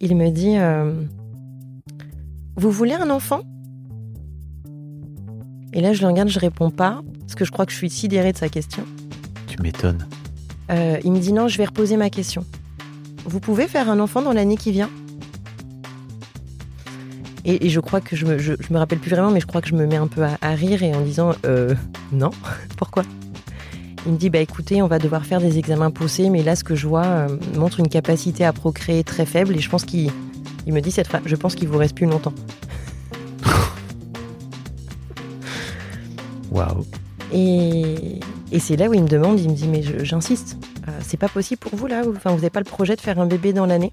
Il me dit euh, Vous voulez un enfant? Et là, je le regarde, je réponds pas, parce que je crois que je suis sidérée de sa question. Tu m'étonnes. Euh, il me dit Non, je vais reposer ma question. Vous pouvez faire un enfant dans l'année qui vient? Et, et je crois que je me, je, je me rappelle plus vraiment, mais je crois que je me mets un peu à, à rire et en disant euh, Non, pourquoi? Il me dit Bah écoutez, on va devoir faire des examens poussés, mais là, ce que je vois euh, montre une capacité à procréer très faible et je pense qu'il il me dit cette phrase Je pense qu'il vous reste plus longtemps. Waouh. Et, et c'est là où il me demande, il me dit mais je- j'insiste, euh, c'est pas possible pour vous là, enfin vous n'avez pas le projet de faire un bébé dans l'année?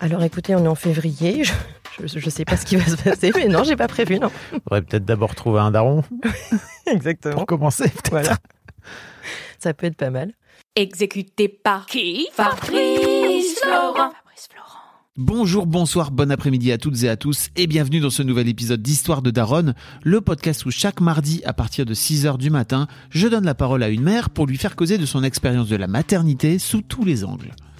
Alors écoutez, on est en février, je, je, je sais pas ce qui va se passer, mais non, j'ai pas prévu, non. Faudrait peut-être d'abord trouver un daron Exactement. pour commencer. peut-être. Voilà. Ça peut être pas mal. Exécuté par qui Fabrice Florent. Fabrice Florent. Bonjour, bonsoir, bon après-midi à toutes et à tous et bienvenue dans ce nouvel épisode d'Histoire de Daronne, le podcast où chaque mardi à partir de 6h du matin, je donne la parole à une mère pour lui faire causer de son expérience de la maternité sous tous les angles.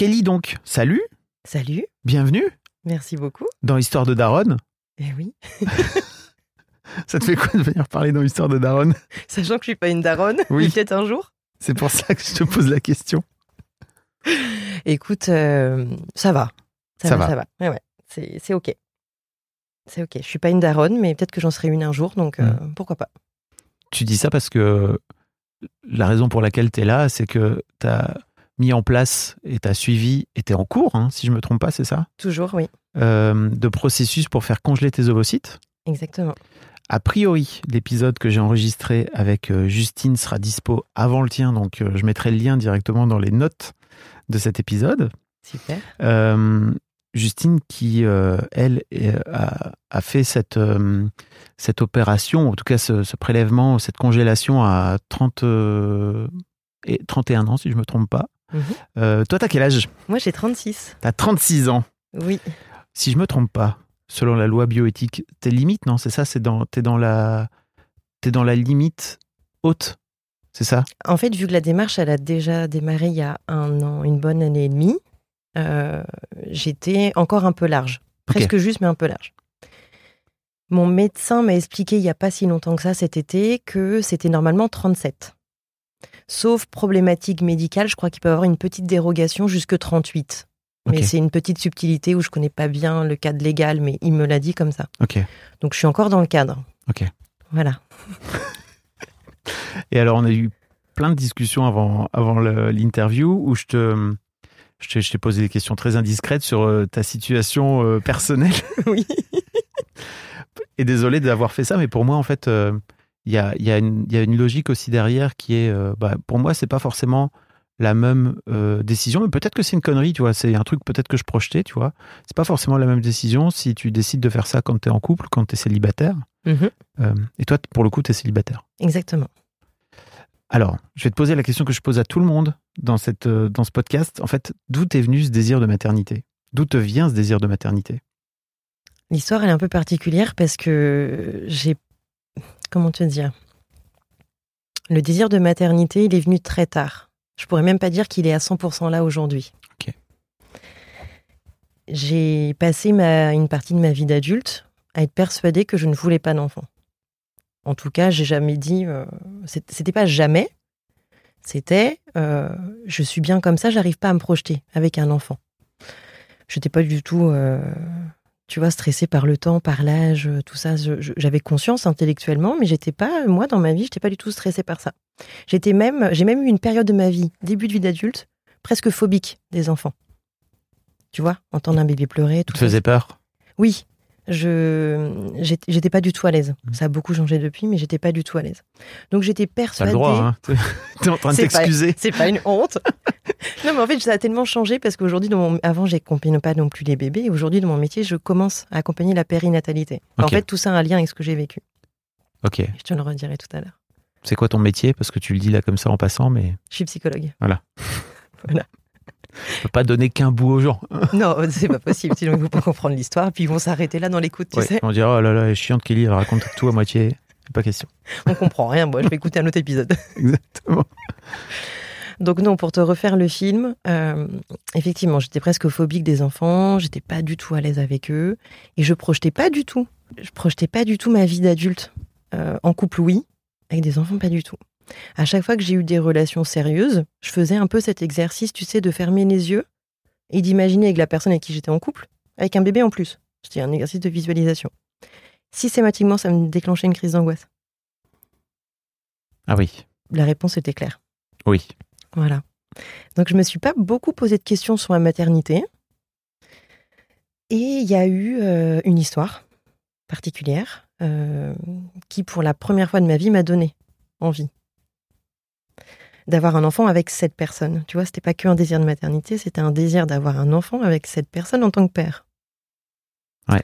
Kelly donc, salut, Salut, bienvenue merci beaucoup. dans Histoire de Daronne. Eh oui, Ça te fait quoi de venir parler dans Histoire de Daronne? Sachant que je suis pas une daronne, Oui. peut-être un jour. C'est pour ça que je te pose la question. Écoute, euh, ça va. Ça, Ça va, va. ça va. Ouais, ouais, c'est c'est ok. C'est ok. Je suis pas une daronne, mais peut-être que j'en serai une un jour, donc euh, Mm. pourquoi pas. Tu dis ça parce que la raison pour laquelle tu es là, c'est que tu as mis en place et tu as suivi, et tu es en cours, hein, si je me trompe pas, c'est ça, Toujours, oui, euh, de processus pour faire congeler tes ovocytes. exactement. A priori, l'épisode que j'ai enregistré avec euh, Justine sera dispo avant le tien, donc euh, je mettrai le lien directement dans les notes de cet épisode. Super. Euh, Justine qui, euh, elle, a, a fait cette, euh, cette opération, en tout cas ce, ce prélèvement, cette congélation à 30, euh, et 31 ans, si je ne me trompe pas. Euh, toi, t'as quel âge? Moi, j'ai 36. T'as 36 ans. Oui, Si je me trompe pas, selon la loi bioéthique, t'es limite, non? C'est ça C'est dans, t'es dans la, t'es dans la limite haute, c'est ça? En fait, vu que la démarche, elle a déjà démarré il y a un an, une bonne année et demie, euh, j'étais encore un peu large. Presque juste, mais un peu large. Mon médecin m'a expliqué il n'y a pas si longtemps que ça, cet été, que c'était normalement 37. Sauf problématique médicale, je crois qu'il peut y avoir une petite dérogation jusque 38. Mais c'est une petite subtilité où je connais pas bien le cadre légal, mais il me l'a dit comme ça. Ok. Donc je suis encore dans le cadre. Ok. Voilà. Et alors, on a eu plein de discussions avant, avant l'interview où je te, Je t'ai- je t'ai posé des questions très indiscrètes sur euh, ta situation euh, personnelle. Oui. Et désolé d'avoir fait ça, mais pour moi, en fait, euh, il y, a, il y a une- il y a une logique aussi derrière qui est, euh, bah, pour moi, c'est pas forcément la même euh, décision, mais peut-être que c'est une connerie, tu vois. C'est un truc peut-être que je projetais, tu vois. C'est pas forcément la même décision si tu décides de faire ça quand tu es en couple, quand tu es célibataire. Mhm. Euh, et toi, pour le coup, tu es célibataire. Exactement. Alors, je vais te poser la question que je pose à tout le monde dans, cette, dans ce podcast. En fait, d'où t'es venu ce désir de maternité? D'où te vient ce désir de maternité? L'histoire, elle est un peu particulière parce que j'ai. Comment te dire Le désir de maternité, il est venu très tard. Je pourrais même pas dire qu'il est à 100% là aujourd'hui. J'ai passé ma, une partie de ma vie d'adulte à être persuadée que je ne voulais pas d'enfant. En tout cas, j'ai jamais dit. euh, C'était pas jamais. C'était. euh, je suis bien comme ça, j'arrive pas à me projeter avec un enfant. J'étais pas du tout. euh, tu vois, stressée par le temps, par l'âge, euh, tout ça. J'avais conscience intellectuellement, mais j'étais pas, moi, dans ma vie, j'étais pas du tout stressée par ça. J'étais même, j'ai même eu une période de ma vie, début de vie d'adulte, presque phobique des enfants. Tu vois, entendre un bébé pleurer, tout Tu faisais peur? Oui, je j'étais pas du tout à l'aise. Mm. Ça a beaucoup changé depuis, mais j'étais pas du tout à l'aise. Donc j'étais T'as persuadée. le droit, hein T'es en train de t'excuser. C'est pas une honte. non, mais en fait, ça a tellement changé parce qu'aujourd'hui, mon... avant, j'accompagnais pas non plus les bébés. Aujourd'hui, dans mon métier, je commence à accompagner la périnatalité. En fait, tout ça a un lien avec ce que j'ai vécu. Ok. Je te le redirai tout à l'heure. C'est quoi ton métier? Parce que tu le dis là comme ça en passant, mais Je suis psychologue. tu peux pas donner qu'un bout aux gens. non, c'est pas possible. Sinon, ils vont pas comprendre l'histoire. Puis ils vont s'arrêter là dans l'écoute, tu sais. On dirait, oh là là, elle est chiante Kelly, elle raconte tout à moitié. Pas question. On comprend rien. Moi, je vais écouter un autre épisode. Exactement. Donc non, pour te refaire le film, euh, effectivement, j'étais presque phobique des enfants, j'étais pas du tout à l'aise avec eux, et je projetais pas du tout, je projetais pas du tout ma vie d'adulte. Euh, en couple, oui, avec des enfants, pas du tout. À chaque fois que j'ai eu des relations sérieuses, je faisais un peu cet exercice, tu sais, de fermer les yeux et d'imaginer avec la personne avec qui j'étais en couple, avec un bébé en plus. C'était un exercice de visualisation. Systématiquement, ça me déclenchait une crise d'angoisse. Ah oui. La réponse était claire. Oui. Voilà. Donc je me suis pas beaucoup posé de questions sur ma maternité. Et il y a eu euh, une histoire particulière euh, qui, pour la première fois de ma vie, m'a donné envie d'avoir un enfant avec cette personne. Tu vois, c'était pas qu'un désir de maternité, c'était un désir d'avoir un enfant avec cette personne en tant que père. Ouais.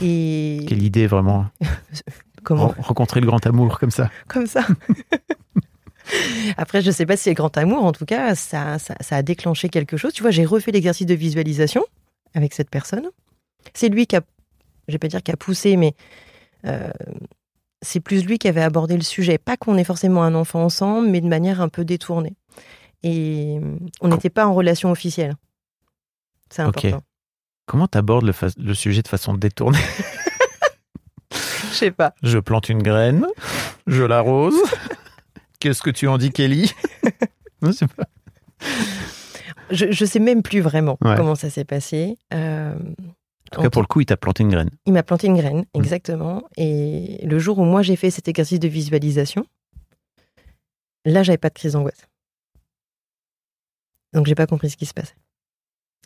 Et Quelle idée vraiment. comment Ren- Rencontrer le grand amour comme ça. comme ça. Après, je sais pas si c'est grand amour, en tout cas, ça, ça, ça a déclenché quelque chose. Tu vois, j'ai refait l'exercice de visualisation avec cette personne. C'est lui qui a, je vais pas dire qui a poussé, mais euh, c'est plus lui qui avait abordé le sujet. Pas qu'on ait forcément un enfant ensemble, mais de manière un peu détournée. Et on n'était pas en relation officielle. C'est important. Comment t'abordes le, le sujet de façon détournée? Je sais pas. Je plante une graine, je l'arrose. Qu'est-ce que tu en dis, Kelly? Non, c'est pas- Je, je sais même plus vraiment Ouais. comment ça s'est passé. Euh, tout cas, pour le coup, il t'a planté une graine. Il m'a planté une graine, Mmh. exactement. Et le jour où moi j'ai fait cet exercice de visualisation, là j'avais pas de crise d'angoisse. Donc j'ai pas compris ce qui se passait.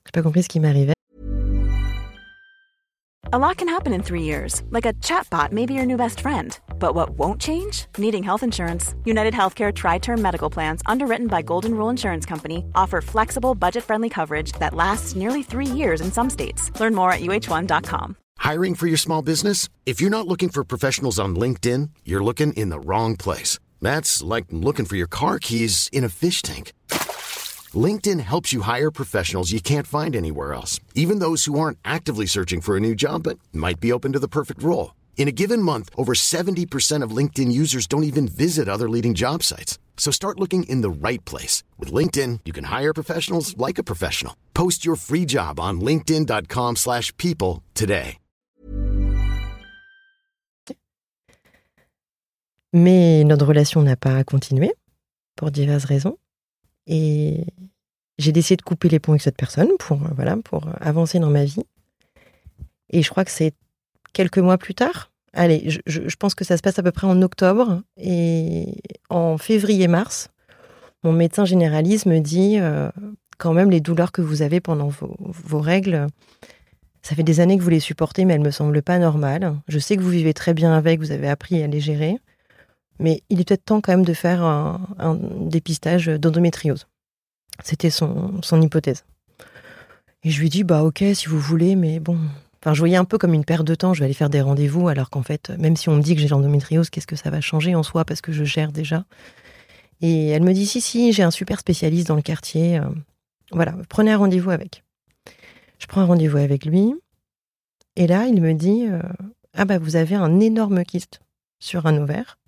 J'ai pas compris ce qui m'arrivait. A lot can happen in three years, like a chatbot may be your new best friend. But what won't change? Needing health insurance. United Healthcare Tri Term Medical Plans, underwritten by Golden Rule Insurance Company, offer flexible, budget friendly coverage that lasts nearly three years in some states. Learn more at uh1.com. Hiring for your small business? If you're not looking for professionals on LinkedIn, you're looking in the wrong place. That's like looking for your car keys in a fish tank. LinkedIn helps you hire professionals you can't find anywhere else, even those who aren't actively searching for a new job but might be open to the perfect role. In a given month, over 70% of LinkedIn users don't even visit other leading job sites. So start looking in the right place. With LinkedIn, you can hire professionals like a professional. Post your free job on linkedin.com/people slash people today. Mais notre relation n'a pas continué pour diverses raisons. Et j'ai décidé de couper les ponts avec cette personne pour, euh, voilà, pour avancer dans ma vie. Et je crois que c'est quelques mois plus tard. Allez, je, pense que ça se passe à peu près en octobre. Et en février-mars, mon médecin généraliste me dit euh, quand même les douleurs que vous avez pendant vos, règles, ça fait des années que vous les supportez, mais elles me semblent pas normales. Je sais que vous vivez très bien avec, vous avez appris à les gérer, mais il est peut-être temps quand même de faire un, un dépistage d'endométriose. C'était son, son hypothèse. Et je lui dis, bah ok, si vous voulez, mais bon. Je voyais un peu comme une perte de temps, je vais aller faire des rendez-vous, alors qu'en fait, même si on me dit que j'ai l'endométriose, qu'est-ce que ça va changer en soi, parce que je gère déjà? Et elle me dit, si, si, j'ai un super spécialiste dans le quartier. euh, voilà, prenez un rendez-vous avec. Je prends un rendez-vous avec lui. Et là, il me dit, euh, ah bah vous avez un énorme kyste sur un ovaire.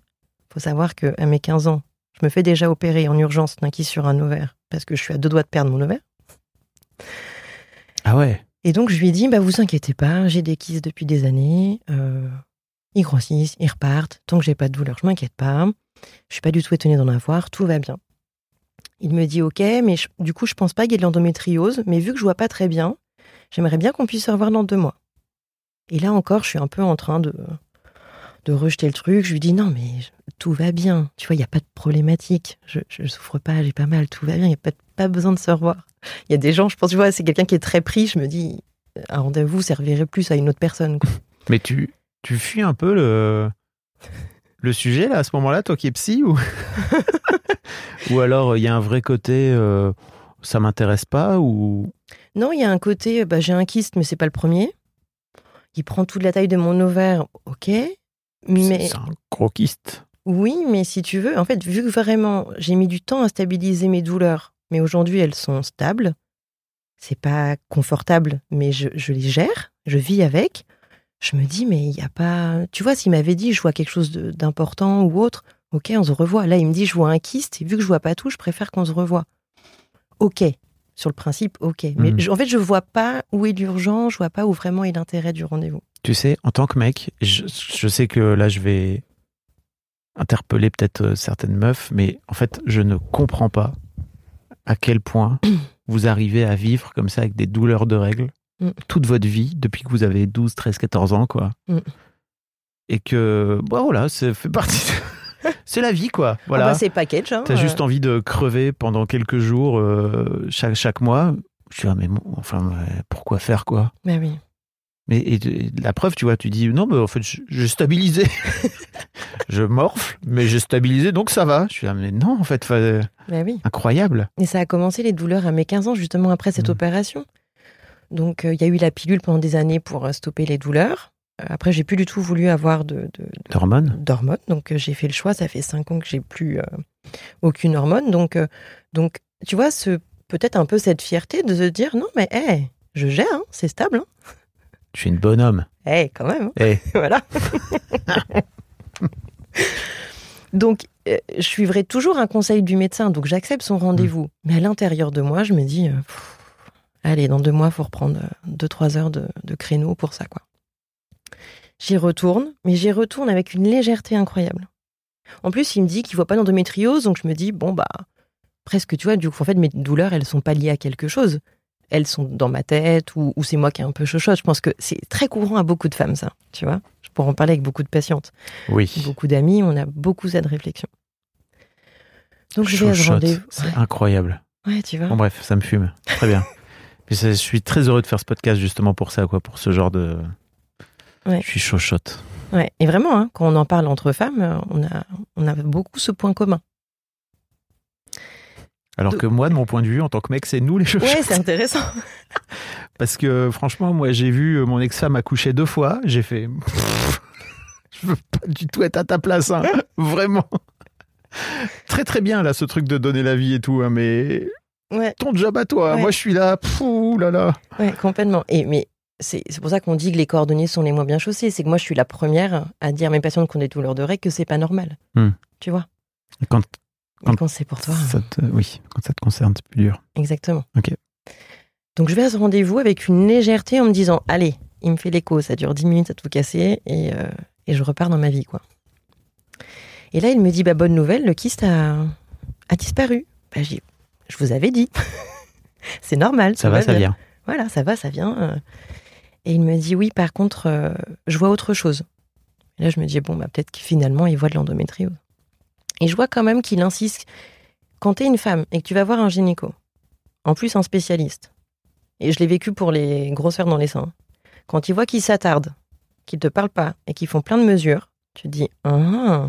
faut savoir qu'à mes 15 ans, je me fais déjà opérer en urgence d'un kyste sur un ovaire, parce que je suis à deux doigts de perdre mon ovaire. Ah ouais. Et donc, je lui ai dit, bah, vous inquiétez pas, j'ai des kystes depuis des années. euh, ils grossissent, ils repartent. Tant que j'ai pas de douleur, je m'inquiète pas. Je suis pas du tout étonnée d'en avoir, tout va bien. Il me dit, ok, mais du coup, je pense pas qu'il y ait de l'endométriose, mais vu que je vois pas très bien, j'aimerais bien qu'on puisse se revoir dans deux mois. Et là encore, je suis un peu en train de, de rejeter le truc. Je lui dis, non, mais tout va bien. Tu vois, il n'y a pas de problématique. Je, je souffre pas, j'ai pas mal, tout va bien. Il n'y a pas, pas besoin de se revoir. Il y a des gens, je pense, tu vois, c'est quelqu'un qui est très pris. Je me dis, un rendez-vous servirait plus à une autre personne. quoi. Mais tu, tu fuis un peu le, le sujet là à ce moment-là, toi qui es psy ou ou alors il y a un vrai côté euh, ça m'intéresse pas ou Non, il y a un côté, bah, j'ai un kyste, mais c'est pas le premier. Il prend toute la taille de mon ovaire, ok. Mais c'est un gros kyste. Oui, mais si tu veux, en fait, vu que vraiment j'ai mis du temps à stabiliser mes douleurs, mais aujourd'hui elles sont stables, c'est pas confortable, mais je, je les gère, je vis avec. Je me dis, mais il n'y a pas. Tu vois, s'il m'avait dit, je vois quelque chose d'important ou autre, ok, on se revoit. Là, il me dit, je vois un kyste, et vu que je vois pas tout, je préfère qu'on se revoie. Ok. Sur le principe, ok. Mais je- en fait, je vois pas où est l'urgent, je vois pas où vraiment est l'intérêt du rendez-vous. Tu sais, en tant que mec, je, je sais que là je vais interpeller peut-être euh, certaines meufs, mais en fait je ne comprends pas à quel point vous arrivez à vivre comme ça avec des douleurs de règles Mm. toute votre vie depuis que vous avez 12, 13, 14 ans, quoi. Mm. Et que, bon, voilà, ça fait partie. de- c'est la vie, quoi. Voilà. Ah bah, c'est package. Hein, T'as euh. juste envie de crever pendant quelques jours euh, chaque, chaque mois. Je suis là, mais bon, enfin, pourquoi faire, quoi? Bah oui. Mais et, et la preuve, tu vois, tu dis non, mais en fait, je- j'ai stabilisé. je morfle, mais j'ai stabilisé, donc ça va. Je suis là, mais non, en fait, fa- Bah oui. incroyable. Et ça a commencé les douleurs à mes 15 ans, justement après cette Mm. opération. Donc, euh, il y a eu la pilule pendant des années pour euh, stopper les douleurs. Euh, Après, j'ai plus du tout voulu avoir de, D'hormones d'hormones. Donc, euh, j'ai fait le choix. Ça fait 5 ans que j'ai plus euh, aucune hormone. Donc, euh, donc, tu vois, ce, peut-être un peu cette fierté de se dire non, mais hé, je gère, hein, c'est stable. Hein. Je suis une bonne homme. Eh, quand même. hein. Eh, voilà. donc, euh, je suivrai toujours un conseil du médecin, donc j'accepte son rendez-vous. Mais à l'intérieur de moi, je me dis, euh, pff, allez, dans deux mois, il faut reprendre euh, deux, trois heures de, de créneau pour ça, quoi. J'y retourne, mais j'y retourne avec une légèreté incroyable. En plus, il me dit qu'il voit pas d'endométriose, donc je me dis, bon, bah, presque, tu vois, du coup, en fait, mes douleurs, elles sont pas liées à quelque chose. Elles sont dans ma tête ou, ou c'est moi qui ai un peu chochotte. Je pense que c'est très courant à beaucoup de femmes, ça, tu vois. Je pourrais en parler avec beaucoup de patientes. oui. Beaucoup d'amis, on a beaucoup cette réflexion. Donc, je vais à rendez-vous. C'est incroyable. Ouais, tu vois. Bon, bref, ça me fume. Très bien. Puis je suis très heureux de faire ce podcast justement pour ça, quoi, pour ce genre de. Ouais. Je suis chochotte. Ouais. Et vraiment, hein, quand on en parle entre femmes, on a, on a beaucoup ce point commun. Alors que moi, de mon point de vue, en tant que mec, c'est nous les chochottes. Ouais, c'est intéressant. Parce que franchement, moi, j'ai vu euh, mon ex-femme accoucher deux fois. J'ai fait. Je veux pas du tout être à ta place, hein. vraiment. Très très bien là, ce truc de donner la vie et tout, hein, mais Ouais, ton job à toi. Ouais. Moi, je suis là. Pouh là là. ouais, complètement. Et mais c'est pour ça qu'on dit que les cordonniers sont les moins bien chaussés. C'est que moi, je suis la première à dire à mes patientes qui ont des douleurs de règles que c'est pas normal. Hmm. Tu vois. Quand, Quand quand c'est pour toi. ça te, oui, quand ça te concerne, c'est plus dur. Exactement. Ok. Donc je vais à ce rendez-vous avec une légèreté en me disant allez, il me fait l'écho, ça dure 10 minutes à tout casser et, euh, et je repars dans ma vie quoi. Et là il me dit bah bonne nouvelle, le kyste a, a disparu. Bah, je vous avais dit. C'est normal. Ça va, ça bien. vient. Voilà, ça va, ça vient. euh. Et il me dit oui, par contre, euh, je vois autre chose. Et là, je me dis bon, bah, peut-être que finalement, il voit de l'endométriose. Et je vois quand même qu'il insiste. Quand tu es une femme et que tu vas voir un gynéco, en plus un spécialiste, et je l'ai vécu pour les grosseurs dans les seins, quand ils voient qu'ils s'attardent, qu'ils te parlent pas et qu'ils font plein de mesures, tu te dis ah,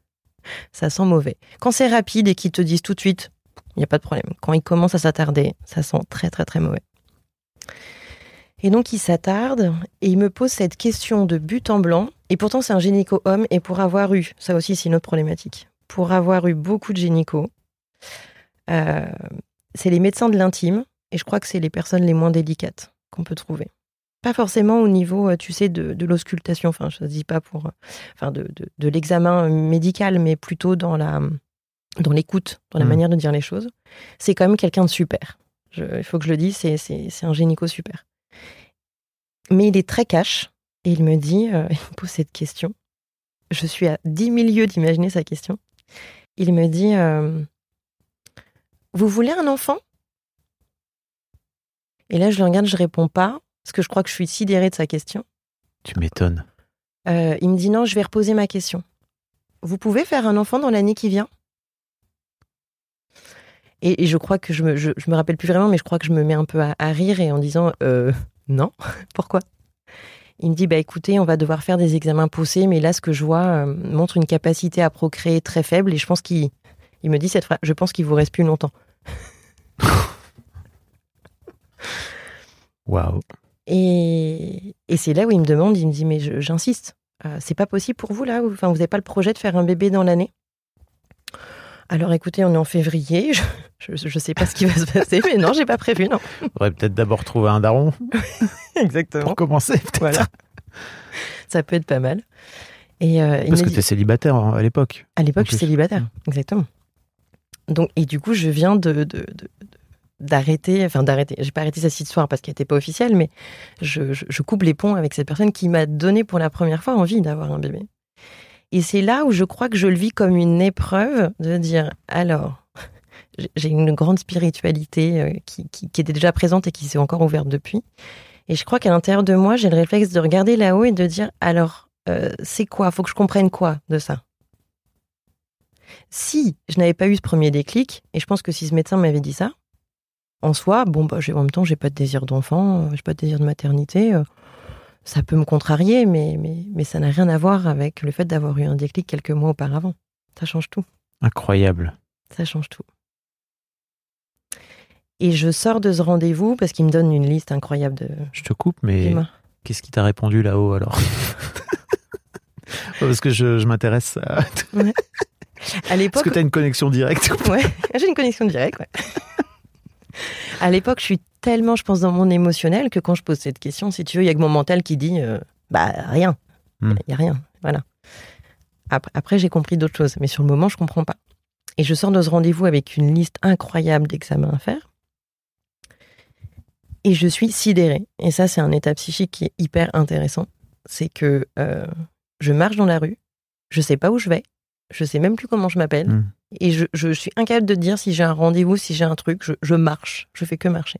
ça sent mauvais. Quand c'est rapide et qu'ils te disent tout de suite, il n'y a pas de problème. Quand ils commencent à s'attarder, ça sent très très très mauvais. Et donc il s'attarde et il me pose cette question de but en blanc. Et pourtant c'est un gynéco homme et pour avoir eu, ça aussi c'est une autre problématique, pour avoir eu beaucoup de gynécos, euh, c'est les médecins de l'intime et je crois que c'est les personnes les moins délicates qu'on peut trouver. Pas forcément au niveau, euh, tu sais, de, l'auscultation, enfin je ne dis pas pour, euh, enfin de, de, l'examen médical, mais plutôt dans la dans l'écoute, dans la mmh. manière de dire les choses. C'est quand même quelqu'un de super. il faut que je le dise, c'est un gynéco super. Mais il est très cash et il me dit, il me pose cette question. Je suis à 10 000 lieues d'imaginer sa question. Il me dit, vous voulez un enfant? Et là, je le regarde, je réponds pas, parce que je crois que je suis sidérée de sa question. Tu m'étonnes. Euh, il me dit non, je vais reposer ma question. Vous pouvez faire un enfant dans l'année qui vient? Et, je crois que je me, je, me rappelle plus vraiment, mais je crois que je me mets un peu à, rire et en disant euh, non. Pourquoi? Il me dit bah écoutez, on va devoir faire des examens poussés, mais là ce que je vois euh, montre une capacité à procréer très faible et je pense qu'il il me dit cette phrase, je pense qu'il vous reste plus longtemps. Waouh. Et, c'est là où il me demande, il me dit, mais j'insiste, euh, c'est pas possible pour vous là Enfin, vous n'avez pas le projet de faire un bébé dans l'année? Alors écoutez, on est en février, je, ne sais pas ce qui va se passer, mais non, j'ai pas prévu, non. On aurait peut-être d'abord trouver un daron. Exactement. Pour commencer, peut-être. Voilà. Ça peut être pas mal. Et, euh, Parce que tu es célibataire hein, à l'époque. À l'époque, je suis célibataire, exactement. Donc, et du coup, je viens de, d'arrêter, enfin d'arrêter, j'ai pas arrêté cette histoire parce qu'elle n'était pas officielle, mais je, coupe les ponts avec cette personne qui m'a donné pour la première fois envie d'avoir un bébé. Et c'est là où je crois que je le vis comme une épreuve de dire, alors, j'ai une grande spiritualité euh, qui, était déjà présente et qui s'est encore ouverte depuis. Et je crois qu'à l'intérieur de moi, j'ai le réflexe de regarder là-haut et de dire, alors, euh, c'est quoi? Faut que je comprenne quoi de ça? Si je n'avais pas eu ce premier déclic, et je pense que si ce médecin m'avait dit ça, en soi, bon, bah, en même temps, j'ai pas de désir d'enfant, euh, j'ai pas de désir de maternité. Ça peut me contrarier, mais, mais, mais ça n'a rien à voir avec le fait d'avoir eu un déclic quelques mois auparavant. Ça change tout. Incroyable. Ça change tout. Et je sors de ce rendez-vous parce qu'il me donne une liste incroyable de. Je te coupe, mais qu'est-ce qui t'a répondu là-haut alors? Parce que je, m'intéresse à. À l'époque. Est-ce que tu as une connexion directe Ouais, j'ai une connexion directe, ouais. À l'époque, je suis tellement, je pense, dans mon émotionnel que quand je pose cette question, si tu veux, il y a que mon mental qui dit euh, bah rien. Hmm. Il n'y a rien. Voilà. Après, j'ai compris d'autres choses, mais sur le moment, je comprends pas. Et je sors de ce rendez-vous avec une liste incroyable d'examens à faire. Et je suis sidérée. Et ça, c'est un état psychique qui est hyper intéressant. C'est que euh, je marche dans la rue, je sais pas où je vais, je sais même plus comment je m'appelle. Hmm. Et je, suis incapable de dire si j'ai un rendez-vous, si j'ai un truc. Je, marche. Je fais que marcher.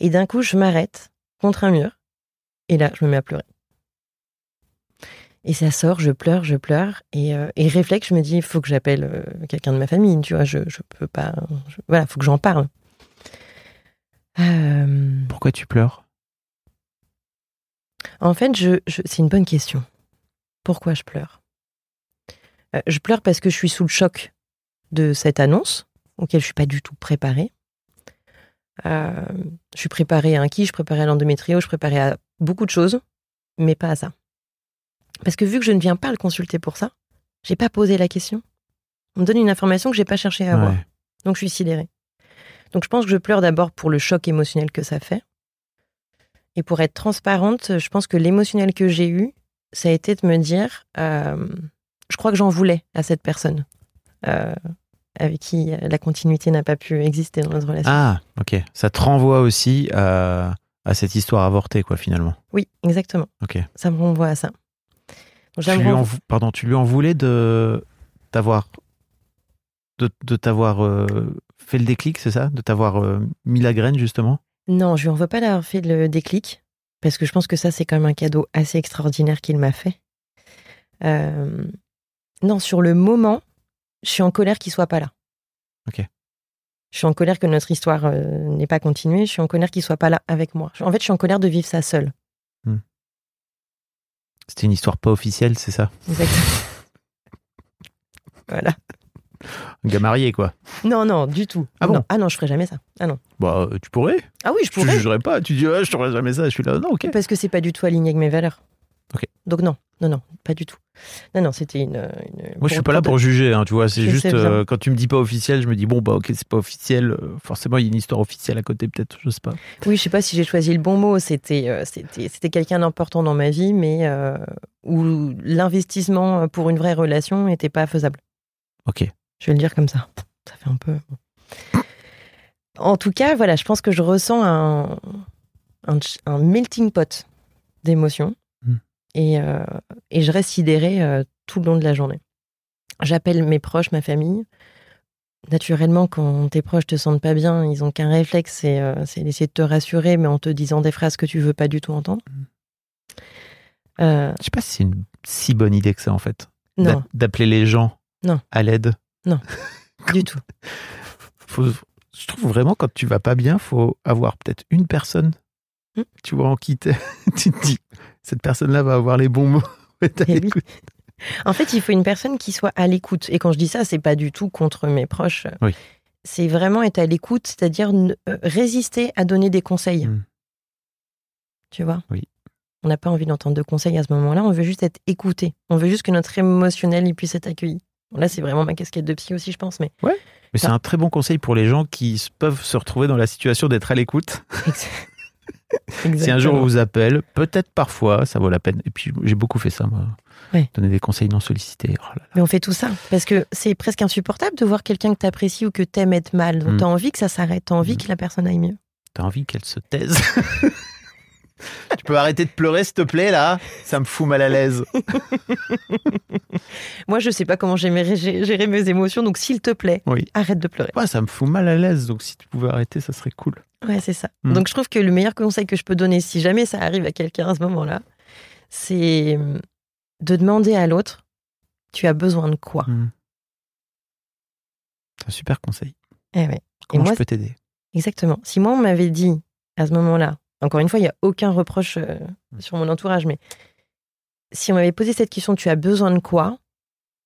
Et d'un coup, je m'arrête contre un mur. Et là, je me mets à pleurer. Et ça sort, je pleure, je pleure. Et, euh, et réflexe, je me dis, il faut que j'appelle euh, quelqu'un de ma famille. Tu vois, je, je peux pas. voilà, il faut que j'en parle. Euh, Pourquoi tu pleures? En fait, je, c'est une bonne question. Pourquoi je pleure? Je pleure parce que je suis sous le choc de cette annonce, auquel je suis pas du tout préparée. Euh, je suis préparée à un qui, je préparée à l'endométrio, je préparée à beaucoup de choses, mais pas à ça. Parce que vu que je ne viens pas le consulter pour ça, j'ai pas posé la question. On me donne une information que j'ai pas cherché à avoir. Donc je suis sidérée. Donc je pense que je pleure d'abord pour le choc émotionnel que ça fait. Et pour être transparente, je pense que l'émotionnel que j'ai eu, ça a été de me dire, euh, je crois que j'en voulais à cette personne euh, avec qui la continuité n'a pas pu exister dans notre relation. Ah, ok. Ça te renvoie aussi à, cette histoire avortée, quoi, finalement. Oui, exactement. Ok. Ça me renvoie à ça. tu, lui en, pardon, tu lui en voulais de t'avoir de, t'avoir euh, fait le déclic, c'est ça? De t'avoir euh, mis la graine, justement? Non, je lui en veux pas d'avoir fait le déclic, parce que je pense que ça, c'est quand même un cadeau assez extraordinaire qu'il m'a fait. Euh, non, sur le moment, je suis en colère qu'il soit pas là. Ok. Je suis en colère que notre histoire euh, n'ait pas continué. Je suis en colère qu'il soit pas là avec moi. En fait, je suis en colère de vivre ça seule. C'était une histoire pas officielle, c'est ça? Exactement. voilà. Un gars marié, quoi. Non, non, du tout. Ah bon? Non. Ah non, je ferais jamais ça. Ah non. Bah, tu pourrais. Ah oui, je pourrais. jugerais pas. Tu dis, ouais, je ferais jamais ça. Je suis là, non, ok. Parce que c'est pas du tout aligné avec mes valeurs. Ok. Donc non, non, non, pas du tout. Non, non, c'était une, une- Moi, je suis pas là pour juger, hein, tu vois. C'est juste euh, quand tu me dis pas officiel, je me dis bon bah ok, c'est pas officiel. euh, forcément, il y a une histoire officielle à côté, peut-être. Je sais pas. Oui, je sais pas si j'ai choisi le bon mot. C'était, euh, c'était, c'était quelqu'un d'important dans ma vie, mais où l'investissement pour une vraie relation n'était pas faisable. Ok. Je vais le dire comme ça. Ça fait un peu. En tout cas, voilà, je pense que je ressens un, un, melting pot d'émotions. Et, euh, et je reste sidérée euh, tout le long de la journée. J'appelle mes proches, ma famille. Naturellement, quand tes proches te sentent pas bien, ils ont qu'un réflexe, c'est euh, d'essayer de te rassurer, mais en te disant des phrases que tu veux pas du tout entendre. Euh, Je sais pas si c'est une si bonne idée que ça en fait. non, D'a- D'appeler les gens Non. à l'aide. du tout. Faut- je trouve vraiment quand tu vas pas bien, faut avoir peut-être une personne. Hmm. Tu vois en qui t'es- tu te dis cette personne-là va avoir les bons mots. être à Eh oui. l'écoute. En fait, il faut une personne qui soit à l'écoute. Et quand je dis ça, c'est pas du tout contre mes proches. Oui. C'est vraiment être à l'écoute, c'est-à-dire euh, résister à donner des conseils. Mm. Tu vois? Oui. On n'a pas envie d'entendre de conseils à ce moment-là. On veut juste être écouté. On veut juste que notre émotionnel il puisse être accueilli. Bon, là, c'est vraiment ma casquette de psy aussi, je pense. Mais Mais c'est un très bon conseil pour les gens qui peuvent se retrouver dans la situation d'être à l'écoute. Si un jour on vous appelle, peut-être parfois, ça vaut la peine. Et puis j'ai beaucoup fait ça, moi. Ouais. Donner des conseils non sollicités. Oh là là. Mais on fait tout ça. Parce que c'est presque insupportable de voir quelqu'un que tu apprécies ou que t'aimes être mal. Donc, Mm. tu as envie que ça s'arrête. Tu as envie Mm. que la personne aille mieux. T'as envie qu'elle se taise Tu peux arrêter de pleurer, s'il te plaît, là Ça me fout mal à l'aise. Moi, je sais pas comment gérer, gérer mes émotions. Donc, s'il te plaît, Oui. arrête de pleurer. Ouais, ça me fout mal à l'aise, donc si tu pouvais arrêter, ça serait cool. Ouais, c'est ça. Mm. Donc je trouve que le meilleur conseil que je peux donner, si jamais ça arrive à quelqu'un à ce moment-là, c'est euh, de demander à l'autre, tu as besoin de quoi? Mm. C'est un super conseil. Eh ouais. Comment moi, je peux t'aider? Exactement. Si moi, on m'avait dit à ce moment-là, encore une fois, il n'y a aucun reproche euh, sur mon entourage, mais si on m'avait posé cette question, tu as besoin de quoi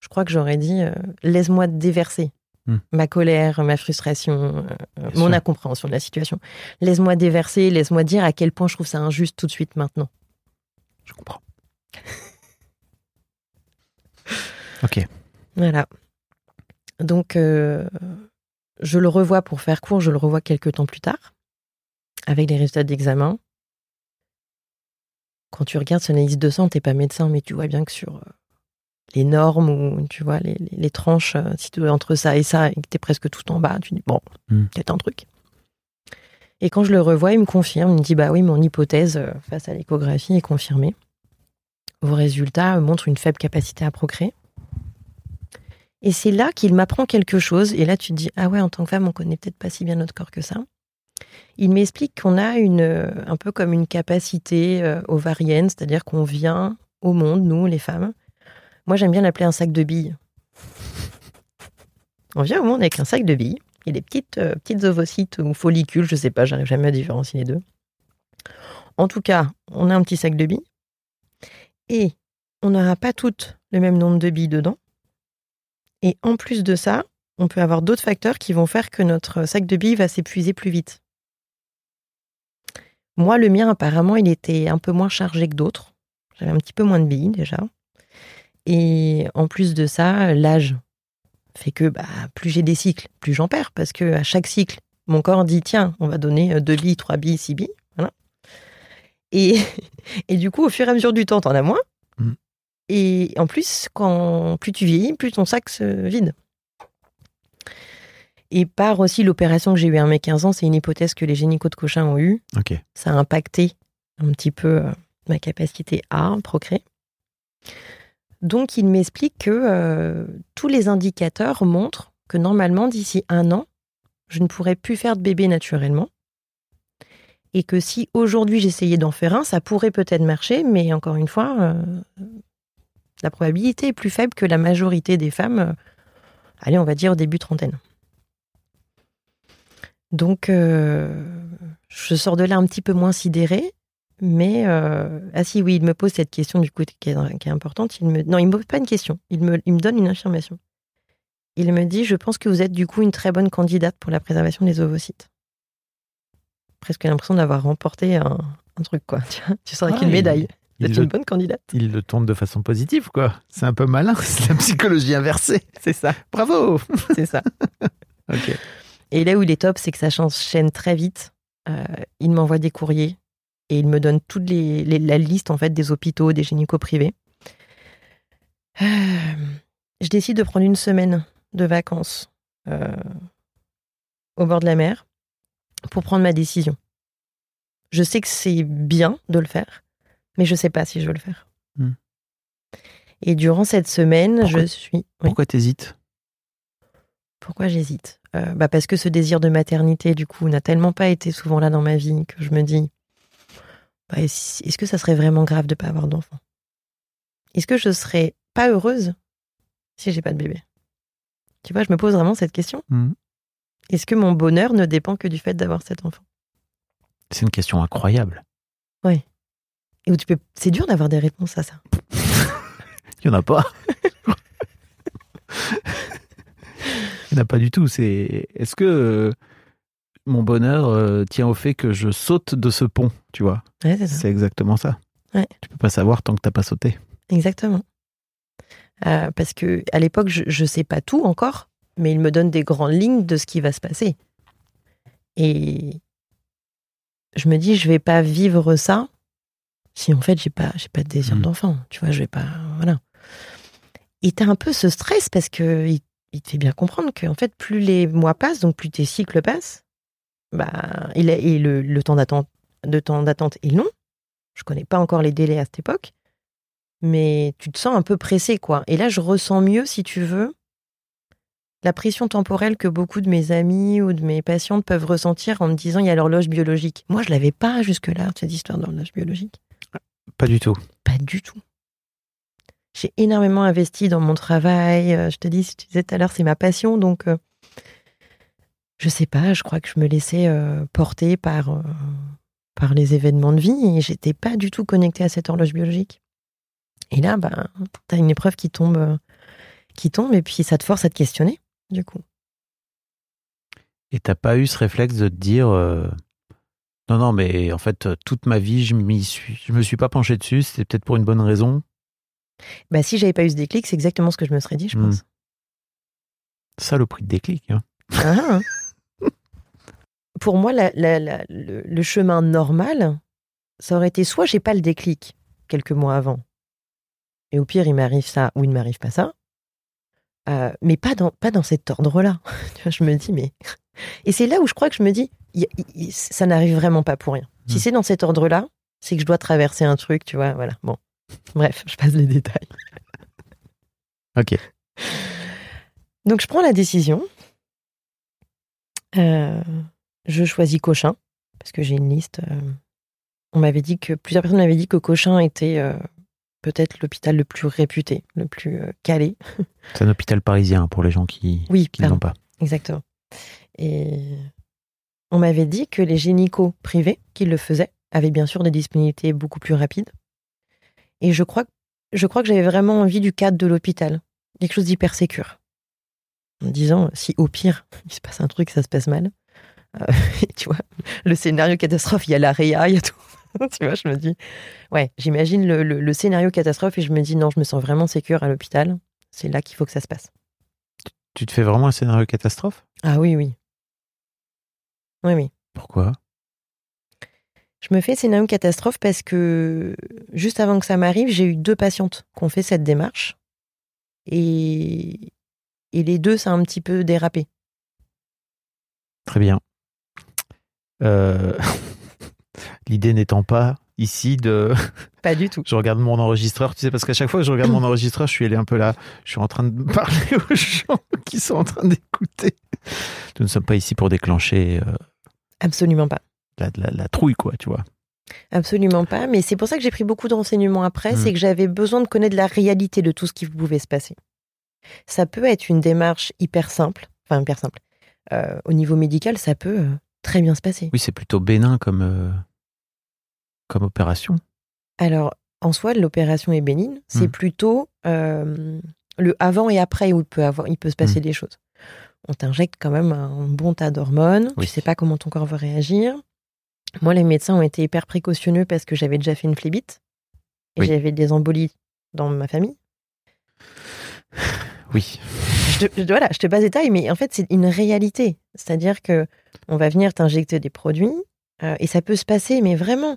Je crois que j'aurais dit, euh, laisse-moi déverser Hmm. ma colère, ma frustration, euh, mon sûr. incompréhension de la situation. Laisse-moi déverser, laisse-moi dire à quel point je trouve ça injuste tout de suite maintenant. Je comprends. ok. Voilà. Donc, je le revois pour faire court, je le revois quelques temps plus tard, avec les résultats d'examen. Quand tu regardes son analyse de sang, t'es pas médecin, mais tu vois bien que sur euh, les normes ou tu vois les, les- les tranches, euh, si tu es entre ça et ça et que t'es presque tout en bas, tu dis bon, Hmm. peut-être un truc. Et quand je le revois, il me confirme, il me dit bah oui, mon hypothèse euh, face à l'échographie est confirmée. Vos résultats montrent une faible capacité à procréer. Et c'est là qu'il m'apprend quelque chose. Et là, tu te dis, ah ouais, en tant que femme, on connaît peut-être pas si bien notre corps que ça. Il m'explique qu'on a euh, un peu comme une capacité euh, ovarienne, c'est-à-dire qu'on vient au monde, nous, les femmes. Moi, j'aime bien l'appeler un sac de billes. On vient au monde avec un sac de billes. Il y a des petites, euh, petites ovocytes ou follicules, je sais pas, j'arrive jamais à différencier les deux. En tout cas, on a un petit sac de billes. Et on n'aura pas toutes le même nombre de billes dedans. Et en plus de ça, on peut avoir d'autres facteurs qui vont faire que notre sac de billes va s'épuiser plus vite. Moi, le mien, apparemment, il était un peu moins chargé que d'autres. J'avais un petit peu moins de billes déjà. Et en plus de ça, l'âge fait que bah, plus j'ai des cycles, plus j'en perds. Parce que à chaque cycle, mon corps dit tiens, on va donner euh, deux billes, trois billes, six billes. Voilà. Et, et du coup, au fur et à mesure du temps, t'en as moins. Mm. Et en plus, quand plus tu vieillis, plus ton sac se vide. Et par aussi l'opération que j'ai eue à mes 15 ans, c'est une hypothèse que les génicaux de Cochin ont eue. Ça a impacté un petit peu euh, ma capacité à procréer. Donc, il m'explique que euh, tous les indicateurs montrent que normalement, d'ici un an, je ne pourrais plus faire de bébé naturellement. Et que si aujourd'hui j'essayais d'en faire un, ça pourrait peut-être marcher, mais encore une fois, euh, la probabilité est plus faible que la majorité des femmes, euh, allez, on va dire au début trentaine. Donc, euh, je sors de là un petit peu moins sidérée. Mais, euh, ah si, oui, il me pose cette question, du coup, qui est, qui est importante. Il me, non, il me pose pas une question. Il me, il me donne une affirmation. Il me dit Je pense que vous êtes, du coup, une très bonne candidate pour la préservation des ovocytes. Presque l'impression d'avoir remporté un, un truc, quoi. Tu, vois, tu sors avec Ah, une il- médaille. Vous êtes le- une bonne candidate. Il le tourne de façon positive, quoi. C'est un peu malin, c'est la psychologie inversée. C'est ça. Bravo C'est ça. Ok. Et là où il est top, c'est que ça s'enchaîne très vite. Euh, il m'envoie des courriers et il me donne toute les, les- la liste en fait des hôpitaux, des gynécos privés. Euh, je décide de prendre une semaine de vacances euh, au bord de la mer pour prendre ma décision. Je sais que c'est bien de le faire, mais je sais pas si je veux le faire. Hmm. Et durant cette semaine, Pourquoi je suis. Oui. Pourquoi t'hésites? Pourquoi j'hésite? Euh, bah Parce que ce désir de maternité, du coup, n'a tellement pas été souvent là dans ma vie que je me dis bah, est-ce que ça serait vraiment grave de pas avoir d'enfant? Est-ce que je serais pas heureuse si j'ai pas de bébé? Tu vois, je me pose vraiment cette question. Mhm. Est-ce que mon bonheur ne dépend que du fait d'avoir cet enfant? C'est une question incroyable. Et où tu peux... C'est dur d'avoir des réponses à ça. Il n'y en a pas. Il n'y en a pas du tout. C'est Est-ce que euh, mon bonheur euh, tient au fait que je saute de ce pont, tu vois? Ouais, c'est exactement ça. Ouais. Tu peux pas savoir tant que t'as pas sauté. Exactement. Euh, parce que à l'époque, je, je sais pas tout encore, mais il me donne des grandes lignes de ce qui va se passer. Et je me dis, je vais pas vivre ça si en fait j'ai pas, j'ai pas de désir Mm. d'enfant. Tu vois, je vais pas, voilà. Et t'as un peu ce stress parce que il, il te fait bien comprendre que en fait, plus les mois passent, donc plus tes cycles passent, bah, il et le, le temps d'attente, de temps d'attente est long. Je connais pas encore les délais à cette époque mais tu te sens un peu pressé, quoi. Et là, je ressens mieux, si tu veux, la pression temporelle que beaucoup de mes amis ou de mes patientes peuvent ressentir en me disant il y a l'horloge biologique. Moi, je l'avais pas jusque-là, cette histoire d'horloge biologique. Pas du tout. Pas du tout. J'ai énormément investi dans mon travail. Euh, Je te dis, tu disais tout à l'heure, c'est ma passion, donc euh, je sais pas, je crois que je me laissais euh, porter par, euh, par les événements de vie et j'étais pas du tout connectée à cette horloge biologique. Et là, ben, t'as une épreuve qui tombe, qui tombe et puis ça te force à te questionner, du coup. Et t'as pas eu ce réflexe de te dire non, non, mais en fait, toute ma vie, je suis, je me suis pas penché dessus. C'était peut-être pour une bonne raison. Bah, si j'avais pas eu ce déclic, c'est exactement ce que je me serais dit, je Hmm. pense. Ça, le prix de déclic. hein. Ah. Pour moi, la- la- la- le, le chemin normal, ça aurait été soit j'ai pas le déclic quelques mois avant, et au pire il m'arrive ça ou il ne m'arrive pas ça, euh, mais pas dans, pas dans cet ordre-là. Je me dis, mais. Et c'est là où je crois que je me dis, y- y- ça n'arrive vraiment pas pour rien. Si Mm. c'est dans cet ordre-là, c'est que je dois traverser un truc, tu vois, voilà. Bon. Bref, je passe les détails. Ok. Donc je prends la décision. Euh, je choisis Cochin parce que j'ai une liste. euh, on m'avait dit que plusieurs personnes m'avaient dit que Cochin était euh, peut-être l'hôpital le plus réputé, le plus calé. C'est un hôpital parisien pour les gens qui, Oui, qui l'ont pas. exactement. Et on m'avait dit que les gynécos privés qui le faisaient avaient bien sûr des disponibilités beaucoup plus rapides. Et je crois, je crois que j'avais vraiment envie du cadre de l'hôpital, quelque chose d'hyper sécure. En me disant, si au pire, il se passe un truc, ça se passe mal. Euh, tu vois, le scénario catastrophe, il y a l'AREA, il y a tout. tu vois, je me dis, ouais, j'imagine le, le- le scénario catastrophe et je me dis, non, je me sens vraiment sécure à l'hôpital. C'est là qu'il faut que ça se passe. Tu te fais vraiment un scénario catastrophe? Ah oui, oui. Oui, oui. Pourquoi? Je me fais scénario catastrophe parce que juste avant que ça m'arrive, j'ai eu deux patientes qui ont fait cette démarche. Et, et les deux, ça a un petit peu dérapé. Très bien. Euh, L'idée n'étant pas ici de. Pas du tout. Je regarde mon enregistreur, tu sais, parce qu'à chaque fois que je regarde mon enregistreur, je suis allé un peu là. Je suis en train de parler aux gens qui sont en train d'écouter. Nous ne sommes pas ici pour déclencher euh, Absolument pas. La, la- la trouille, quoi, tu vois. Absolument pas. Mais c'est pour ça que j'ai pris beaucoup de renseignements après. Mm. C'est que j'avais besoin de connaître la réalité de tout ce qui pouvait se passer. Ça peut être une démarche hyper simple. Enfin, hyper simple. euh, au niveau médical, ça peut euh, très bien se passer. Oui, c'est plutôt bénin comme, euh, comme opération. Alors, en soi, l'opération est bénigne. C'est Mm. plutôt le avant et après où il peut, avoir, il peut se passer Mm. des choses. On t'injecte quand même un bon tas d'hormones. Oui. Tu sais pas comment ton corps va réagir. Moi, les médecins ont été hyper précautionneux parce que j'avais déjà fait une phlébite. Et Oui. j'avais des embolies dans ma famille. Oui. Je te, je- voilà, je te passe des détails, mais en fait, c'est une réalité. C'est-à-dire que on va venir t'injecter des produits euh, et ça peut se passer, mais vraiment.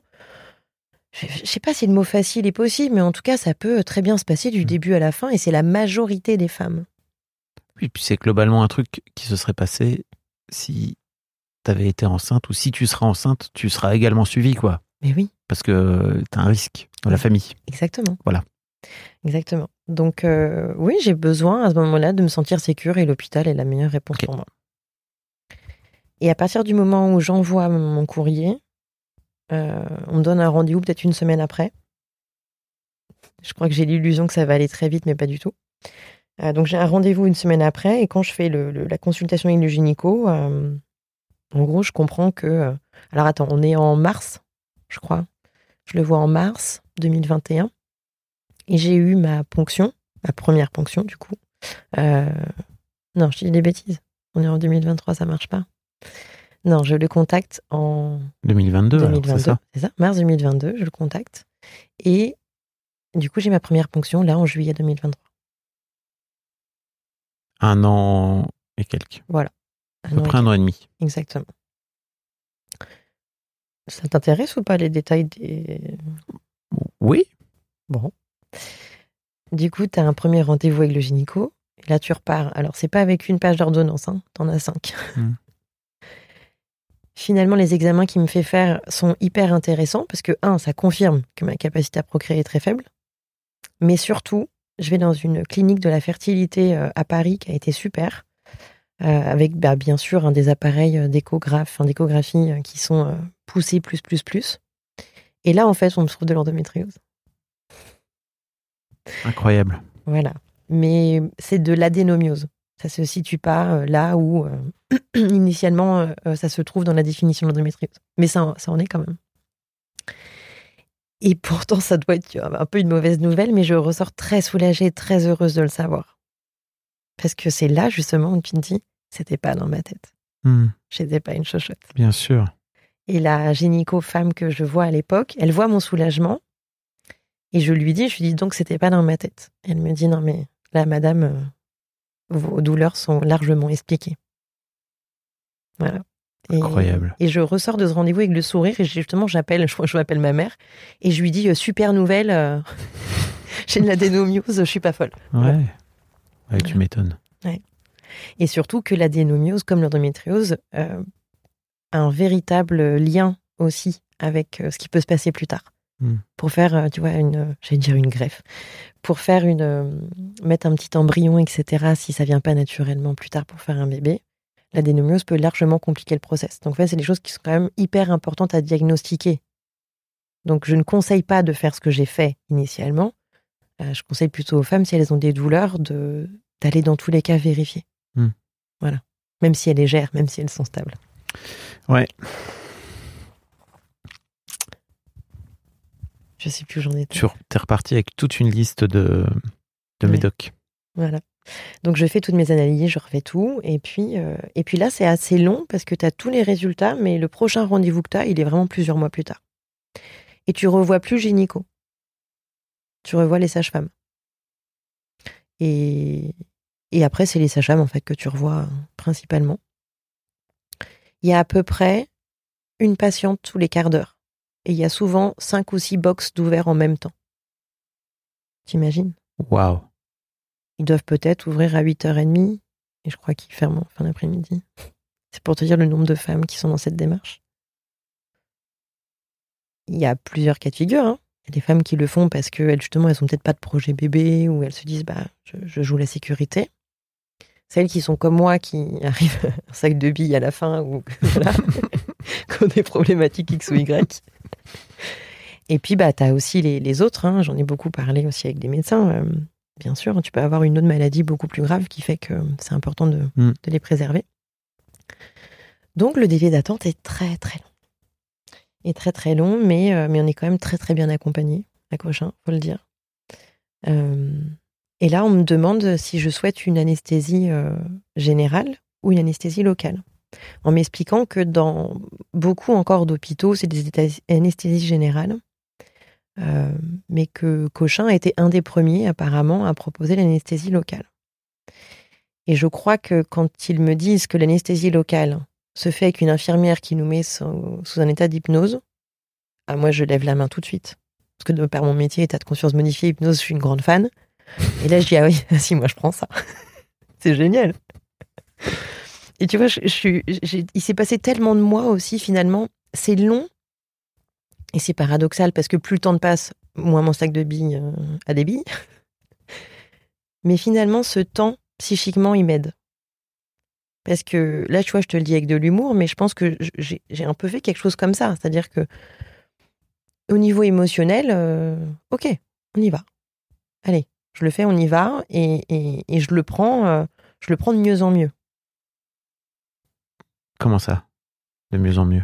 Je, je sais pas si le mot facile est possible, mais en tout cas, ça peut très bien se passer du Mm. début à la fin et c'est la majorité des femmes. Oui, puis c'est globalement un truc qui se serait passé si tu avais été enceinte ou si tu seras enceinte, tu seras également suivi, quoi. Mais oui, Parce que tu as un risque dans la famille. exactement. Voilà. Exactement. Donc, euh, oui, j'ai besoin à ce moment-là de me sentir sécure et l'hôpital est la meilleure réponse pour moi. Et à partir du moment où j'envoie mon courrier, euh, on me donne un rendez-vous peut-être une semaine après. Je crois que j'ai l'illusion que ça va aller très vite, mais pas du tout. Euh, donc j'ai un rendez-vous une semaine après et quand je fais le- le- la consultation avec le gynéco, euh, en gros, je comprends que... euh, alors attends, on est en mars, je crois. Je le vois en mars 2021. Et j'ai eu ma ponction, ma première ponction du coup. Euh, non, je dis des bêtises. On est en 2023, ça marche pas. Non, je le contacte en 2022, alors, 2022. c'est ça? C'est ça, mars 2022, je le contacte. Et du coup, j'ai ma première ponction là en juillet 2023. Un an et quelques. Un À peu près un an et demi. Exactement. Ça t'intéresse ou pas les détails des. Oui. Bon. Du coup, tu as un premier rendez-vous avec le gynéco. Et là, tu repars. Alors, c'est pas avec une page d'ordonnance, hein. t'en as cinq. Mm. Finalement, les examens qu'il me fait faire sont hyper intéressants parce que, un, ça confirme que ma capacité à procréer est très faible. Mais surtout, je vais dans une clinique de la fertilité euh, à Paris qui a été super. Euh, avec bah, bien sûr des appareils euh, d'échographe, enfin, d'échographie euh, qui sont poussés plus, plus, plus. Et là, en fait, on me trouve de l'endométriose. Incroyable. Voilà. Mais c'est de l'adénomiose. Ça se situe pas là où euh, initialement euh, ça se trouve dans la définition de l'endométriose. Mais ça, en- ça en est quand même. Et pourtant, ça doit être un peu une mauvaise nouvelle, mais je ressors très soulagée, très heureuse de le savoir. Parce que c'est là justement où tu te dis, c'était pas dans ma tête. Hmm, J'étais pas une chochotte. bien sûr. Et la gynéco femme que je vois à l'époque, elle voit mon soulagement. Et je lui dis, je lui dis donc c'était pas dans ma tête. Elle me dit non mais là madame, euh, vos douleurs sont largement expliquées. Voilà. Et, Incroyable. Et je ressors de ce rendez-vous avec le sourire et justement j'appelle, je je m'appelle ma mère et je lui dis euh, super nouvelle, euh, j'ai de l'adénomiose, je suis pas folle. Ouais. Ouais, tu m'étonnes. Et surtout que l'adénomiose, comme l'endométriose, euh, a un véritable lien aussi avec euh, ce qui peut se passer plus tard. Hmm. Pour faire, euh, tu vois, une, j'allais dire une greffe, pour faire une, euh, mettre un petit embryon, etc. Si ça vient pas naturellement plus tard pour faire un bébé, l'adénomiose peut largement compliquer le process. Donc en fait, c'est des choses qui sont quand même hyper importantes à diagnostiquer. Donc je ne conseille pas de faire ce que j'ai fait initialement. Je conseille plutôt aux femmes si elles ont des douleurs de d'aller dans tous les cas vérifier. Voilà. Même si elles est légères, même si elles sont stables. Ouais. Je sais plus où j'en étais. Tu es reparti avec toute une liste de, de Ouais. médocs. Voilà. Donc je fais toutes mes analyses, je refais tout. Et puis, euh, et puis là, c'est assez long parce que tu as tous les résultats, mais le prochain rendez-vous que tu as, il est vraiment plusieurs mois plus tard. Et tu revois plus gynéco. Tu revois les sages-femmes. Et, et après, c'est les sages-femmes en fait que tu revois euh, principalement. Il y a à peu près une patiente tous les quarts d'heure. Et il y a souvent cinq ou six box d'ouverts en même temps. T'imagines? Waouh. ils doivent peut-être ouvrir à 8h30 et je crois qu'ils ferment en fin d'après-midi. C'est pour te dire le nombre de femmes qui sont dans cette démarche. Il y a plusieurs cas de figure. hein. Il y a des femmes qui le font parce qu'elles, justement, elles n'ont peut-être pas de projet bébé ou elles se disent, bah, je, je joue la sécurité. Celles qui sont comme moi, qui arrivent un sac de billes à la fin ou voilà, qui ont des problématiques X ou Y. Et puis, bah, tu as aussi les, les autres. hein. J'en ai beaucoup parlé aussi avec des médecins. euh, Bien sûr, tu peux avoir une autre maladie beaucoup plus grave qui fait que c'est important de, Mm. de les préserver. Donc le délai d'attente est très très long. Est très très long, mais, euh, mais on est quand même très très bien accompagné à Cochin, faut le dire. Euh, et là, on me demande si je souhaite une anesthésie euh, générale ou une anesthésie locale. En m'expliquant que dans beaucoup encore d'hôpitaux, c'est des anesthésies générales. Euh, mais que Cochin a été un des premiers apparemment à proposer l'anesthésie locale. Et je crois que quand ils me disent que l'anesthésie locale se fait avec une infirmière qui nous met sous, sous un état d'hypnose, ah, moi je lève la main tout de suite. Parce que par mon métier, état de conscience modifié, hypnose, je suis une grande fan. Et là je dis, ah oui, si, moi je prends ça. C'est génial. Et tu vois, je, je, il s'est passé tellement de mois aussi finalement. C'est long et c'est paradoxal parce que plus le temps passe, moins mon sac de billes euh, a des billes. Mais finalement, ce temps, psychiquement, il m'aide. Parce que là, tu vois, je te le dis avec de l'humour, mais je pense que j'ai un peu fait quelque chose comme ça. C'est-à-dire que au niveau émotionnel, euh, ok, on y va. Allez, je le fais, on y va, et, et- et je le prends, euh, je le prends de mieux en mieux. Comment ça? De mieux en mieux?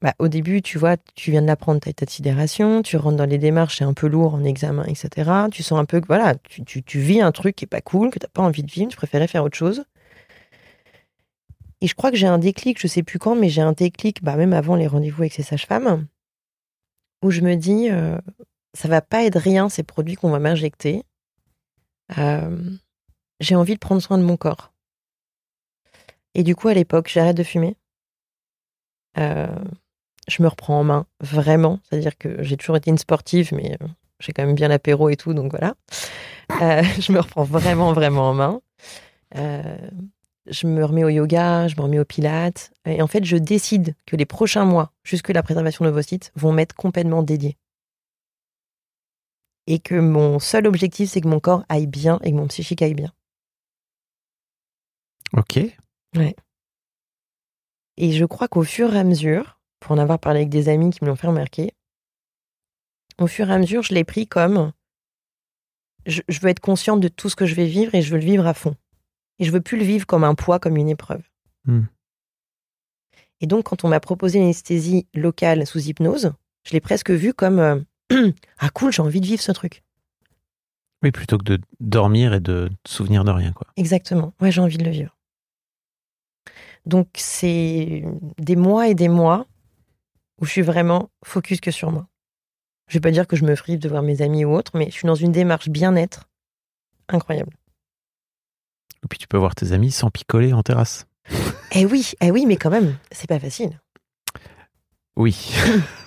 Bah, au début, tu vois, tu viens de l'apprendre, tu as de sidération, tu rentres dans les démarches, c'est un peu lourd en examen, etc. Tu sens un peu que voilà, tu, tu, tu vis un truc qui est pas cool, que tu pas envie de vivre, tu préférais faire autre chose. Et je crois que j'ai un déclic, je sais plus quand, mais j'ai un déclic, bah, même avant les rendez-vous avec ces sages-femmes, où je me dis, euh, ça va pas être rien ces produits qu'on va m'injecter. Euh, j'ai envie de prendre soin de mon corps. Et du coup, à l'époque, j'arrête de fumer. Euh, je me reprends en main, vraiment. C'est-à-dire que j'ai toujours été une sportive, mais euh, j'ai quand même bien l'apéro et tout, donc voilà. Je me reprends vraiment, vraiment en main. Je me remets au yoga, je me remets au pilates. Et en fait, je décide que les prochains mois, jusque la préservation de l'ovocyte, vont m'être complètement dédiés. Et que mon seul objectif, c'est que mon corps aille bien et que mon psychique aille bien. Ok. Et je crois qu'au fur et à mesure, pour en avoir parlé avec des amis qui me l'ont fait remarquer, au fur et à mesure, je l'ai pris comme je, je veux être consciente de tout ce que je vais vivre et je veux le vivre à fond. Et je veux plus le vivre comme un poids, comme une épreuve. Hmm. Et donc, quand on m'a proposé une anesthésie locale sous hypnose, je l'ai presque vu comme euh, ah cool, j'ai envie de vivre ce truc. Oui, plutôt que de dormir et de te souvenir de rien, quoi. Exactement. Ouais, j'ai envie de le vivre. Donc, c'est des mois et des mois où je suis vraiment focus que sur moi. Je vais pas dire que je me frive de voir mes amis ou autres, mais je suis dans une démarche bien-être incroyable. Et puis tu peux voir tes amis sans picoler en terrasse. Eh oui, eh oui, mais quand même, c'est pas facile. Oui.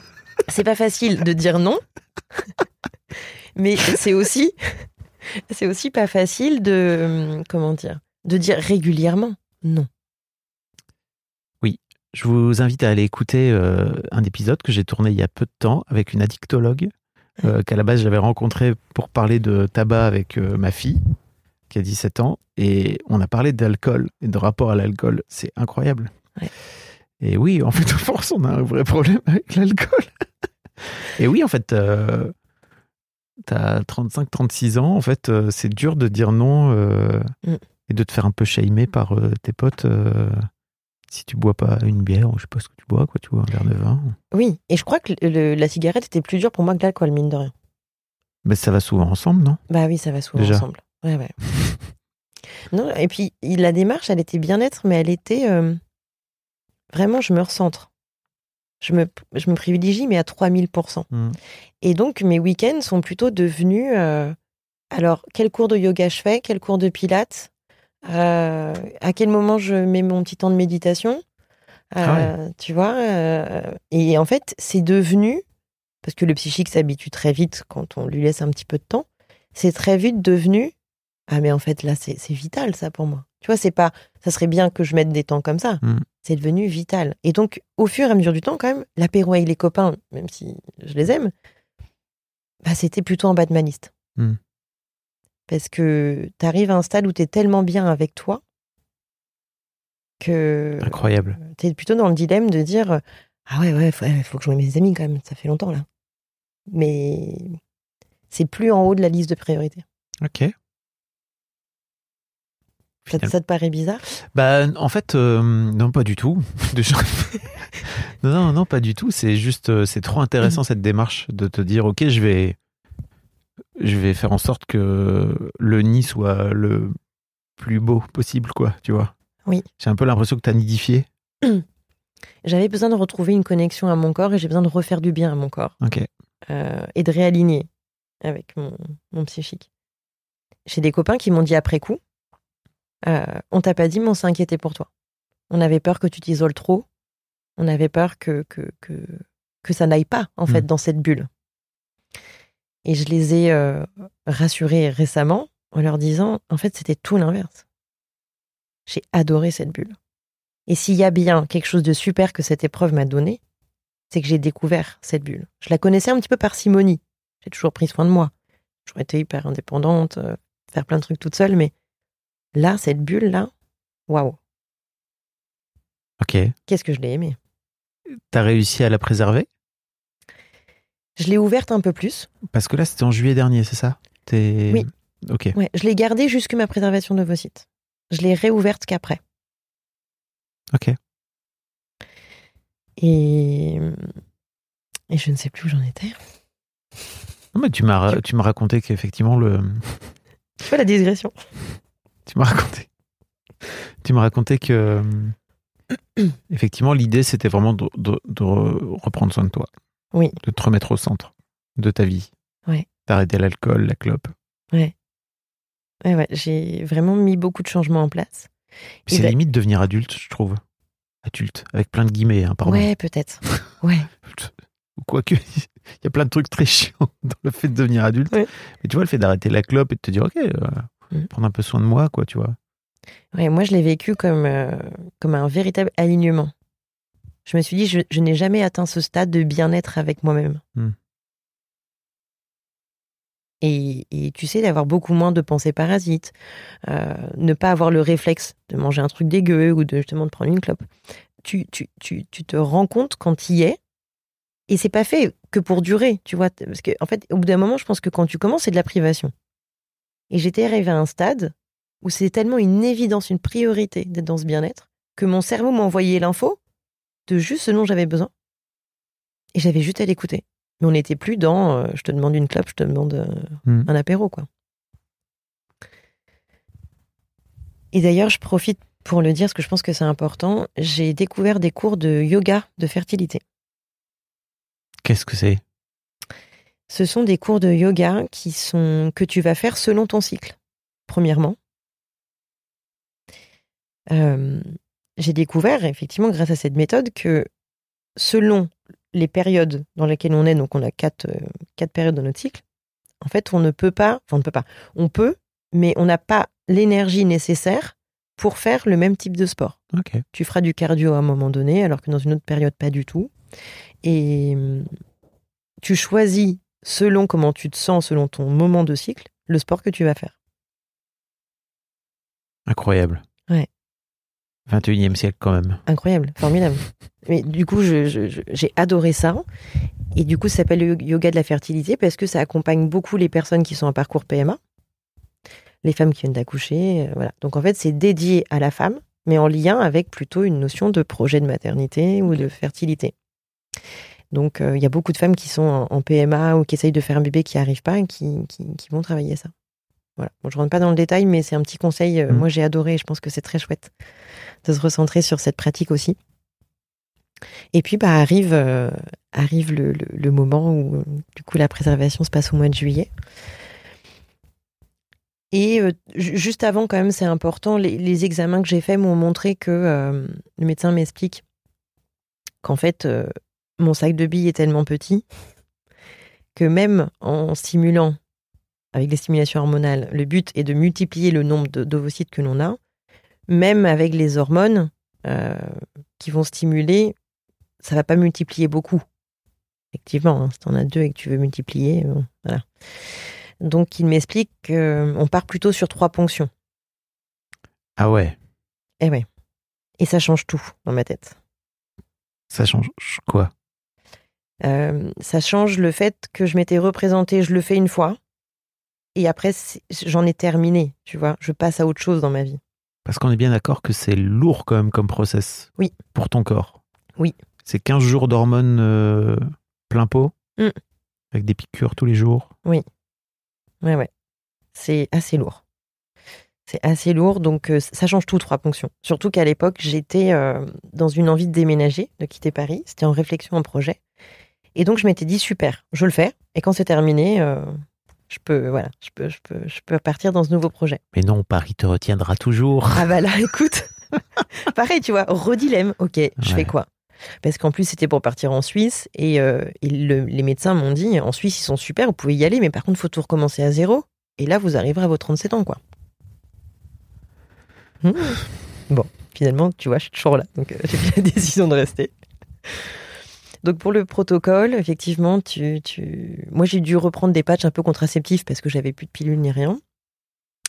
C'est pas facile de dire non, mais c'est aussi, c'est aussi pas facile de, comment dire, de dire régulièrement non. Je vous invite à aller écouter euh, un épisode que j'ai tourné il y a peu de temps avec une addictologue euh, qu'à la base j'avais rencontrée pour parler de tabac avec euh, ma fille qui a 17 ans et on a parlé d'alcool et de rapport à l'alcool. C'est incroyable. Ouais. Et oui, en fait, à force, on a un vrai problème avec l'alcool. et oui, en fait, euh, t'as 35-36 ans, en fait, euh, c'est dur de dire non euh, Mm. et de te faire un peu shamer par euh, tes potes. si tu bois pas une bière, ou je sais pas ce que tu bois, quoi, tu bois un verre de vin. Oui, et je crois que le- la cigarette était plus dure pour moi que l'alcool, mine de rien. Mais ça va souvent ensemble, non? Bah oui, ça va souvent Déjà. ensemble. Ouais, ouais. non, et puis la démarche, elle était bien-être, mais elle était vraiment, je me recentre. Je me, je me privilégie, mais à 3000%. Mm. Et donc, mes week-ends sont plutôt devenus. euh, alors, quel cours de yoga je fais Quel cours de pilates Euh, À quel moment je mets mon petit temps de méditation Ah Euh, Tu vois Et en fait, c'est devenu. Parce que le psychique s'habitue très vite quand on lui laisse un petit peu de temps. C'est très vite devenu. Ah, mais en fait, là, c'est vital, ça, pour moi. Tu vois, c'est pas. Ça serait bien que je mette des temps comme ça. Mm. C'est devenu vital. Et donc, au fur et à mesure du temps, quand même, l'apéro avec les copains, même si je les aime, bah, c'était plutôt en bas de ma liste. Mm. Parce que tu arrives à un stade où tu es tellement bien avec toi que Incroyable. tu es plutôt dans le dilemme de dire Ah ouais, ouais, faut, faut que je mes amis quand même, ça fait longtemps là. Mais c'est plus en haut de la liste de priorités. Ok. Ça, ça te paraît bizarre? Bah, en fait, euh, non, pas du tout. Non, non, non, pas du tout. C'est juste, euh, c'est trop intéressant cette démarche de te dire, ok, je vais, je vais faire en sorte que le nid soit le plus beau possible, quoi. Tu vois Oui. J'ai un peu l'impression que t'as nidifié. J'avais besoin de retrouver une connexion à mon corps et j'ai besoin de refaire du bien à mon corps Ok. euh, et de réaligner avec mon, mon psychique. J'ai des copains qui m'ont dit après coup On t'a pas dit, mais on s'est inquiété pour toi. On avait peur que tu t'isoles trop. On avait peur que, que, que, que ça n'aille pas, en fait, Mm. dans cette bulle. Et je les ai euh, rassurés récemment en leur disant En fait, c'était tout l'inverse. J'ai adoré cette bulle. Et s'il y a bien quelque chose de super que cette épreuve m'a donné, c'est que j'ai découvert cette bulle. Je la connaissais un petit peu par simonie. J'ai toujours pris soin de moi. Toujours été hyper indépendante, euh, faire plein de trucs toute seule, mais là, cette bulle-là, waouh, Ok. qu'est-ce que je l'ai aimée. T'as réussi à la préserver? Je l'ai ouverte un peu plus. Parce que là, c'était en juillet dernier, c'est ça? T'es- Oui. Ok. Ouais, je l'ai gardée jusque ma préservation d'ovocytes. Je l'ai réouverte qu'après. Ok. Et... et je ne sais plus où j'en étais. Non, mais tu m'as, raconté qu'effectivement le, Tu vois la digression Tu m'as raconté. Tu m'as raconté que effectivement l'idée c'était vraiment de, de- de re- reprendre soin de toi. Oui. De te remettre au centre de ta vie. Ouais. D'arrêter l'alcool, la clope. Ouais, ouais, j'ai vraiment mis beaucoup de changements en place. C'est bah- limite devenir adulte, je trouve. Adulte, avec plein de guillemets, hein, pardon. Ouais, peut-être. Ouais. Ou Quoique, il y a plein de trucs très chiants dans le fait de devenir adulte. Ouais. Mais tu vois, le fait d'arrêter la clope et de te dire, ok, euh, Mm. prendre un peu soin de moi, quoi, tu vois. Ouais, moi, je l'ai vécu comme, euh, comme un véritable alignement. Je me suis dit, je, je n'ai jamais atteint ce stade de bien-être avec moi-même. Hmm. Et, et tu sais, d'avoir beaucoup moins de pensées parasites, euh, ne pas avoir le réflexe de manger un truc dégueu ou de justement de prendre une clope. Tu, tu, tu, tu te rends compte quand y es, et c'est pas fait que pour durer, tu vois. Parce que, en fait, au bout d'un moment, je pense que quand tu commences, c'est de la privation. Et j'étais arrivée à un stade où c'est tellement une évidence, une priorité d'être dans ce bien-être, que mon cerveau m'a envoyé l'info de juste ce dont j'avais besoin. Et j'avais juste à l'écouter. Mais on n'était plus dans euh, je te demande une clope, je te demande euh, Hmm. un apéro, quoi. Et d'ailleurs, je profite pour le dire, parce que je pense que c'est important. J'ai découvert des cours de yoga de fertilité. Qu'est-ce que c'est? Ce sont des cours de yoga qui sont que tu vas faire selon ton cycle. Premièrement, Euh, j'ai découvert effectivement grâce à cette méthode que selon les périodes dans lesquelles on est, donc on a quatre, euh, quatre périodes dans notre cycle, en fait on ne peut pas, enfin on ne peut pas, on peut, mais on n'a pas l'énergie nécessaire pour faire le même type de sport. Ok. Tu feras du cardio à un moment donné, alors que dans une autre période, pas du tout. Et hum, tu choisis, selon comment tu te sens, selon ton moment de cycle, le sport que tu vas faire. Incroyable. Ouais. 21e siècle quand même. Incroyable, formidable. Mais du coup, j'ai adoré ça. Et du coup, ça s'appelle le yoga de la fertilité parce que ça accompagne beaucoup les personnes qui sont en parcours PMA, les femmes qui viennent d'accoucher. euh, voilà. Donc en fait, c'est dédié à la femme, mais en lien avec plutôt une notion de projet de maternité ou de fertilité. Donc euh, il y a beaucoup de femmes qui sont en, en PMA ou qui essayent de faire un bébé qui n'arrive pas et qui, qui- qui vont travailler ça. Voilà. Bon, je rentre pas dans le détail, mais c'est un petit conseil. euh, Mhm. Moi, j'ai adoré et je pense que c'est très chouette de se recentrer sur cette pratique aussi. Et puis, bah, arrive, euh, arrive le, le- le moment où, du coup, la préservation se passe au mois de juillet. Et euh, ju- juste avant, quand même, c'est important, les, les examens que j'ai faits m'ont montré que le médecin m'explique qu'en fait, mon sac de billes est tellement petit que même en stimulant avec les stimulations hormonales, le but est de multiplier le nombre d'ovocytes que l'on a. Même avec les hormones euh, qui vont stimuler, ça va pas multiplier beaucoup. Effectivement, hein, si tu en as deux et que tu veux multiplier, bon, voilà. Donc il m'explique qu'on part plutôt sur trois ponctions. Ah ouais, Et ouais. Et ça change tout dans ma tête. ça change quoi? Euh, ça change le fait que je m'étais représenté, je le fais une fois, et après j'en ai terminé, tu vois, je passe à autre chose dans ma vie. Parce qu'on est bien d'accord que c'est lourd quand même comme process. Oui. Pour ton corps. Oui. C'est 15 jours d'hormones euh, plein pot. Mm. Avec des piqûres tous les jours. Ouais, ouais. C'est assez lourd. C'est assez lourd, donc euh, ça change tout, trois ponctions. Surtout qu'à l'époque, j'étais euh, dans une envie de déménager, de quitter Paris. C'était en réflexion, en projet. Et donc, je m'étais dit, super, je le fais. Et quand c'est terminé, euh, je peux, voilà, je peux, je peux, je peux partir dans ce nouveau projet. Mais non, Paris te retiendra toujours. Ah bah là, écoute, pareil, tu vois, redilemme. Ok, je Ouais. fais quoi? Parce qu'en plus, c'était pour partir en Suisse et, euh, et le- les médecins m'ont dit, en Suisse, ils sont super, vous pouvez y aller, mais par contre, faut tout recommencer à zéro. Et là, vous arriverez à vos 37 ans, quoi. Hmm. Bon, finalement, tu vois, je suis toujours là, donc euh, j'ai pris la décision de rester. Donc pour le protocole, effectivement, tu, moi j'ai dû reprendre des patchs un peu contraceptifs parce que j'avais plus de pilules ni rien.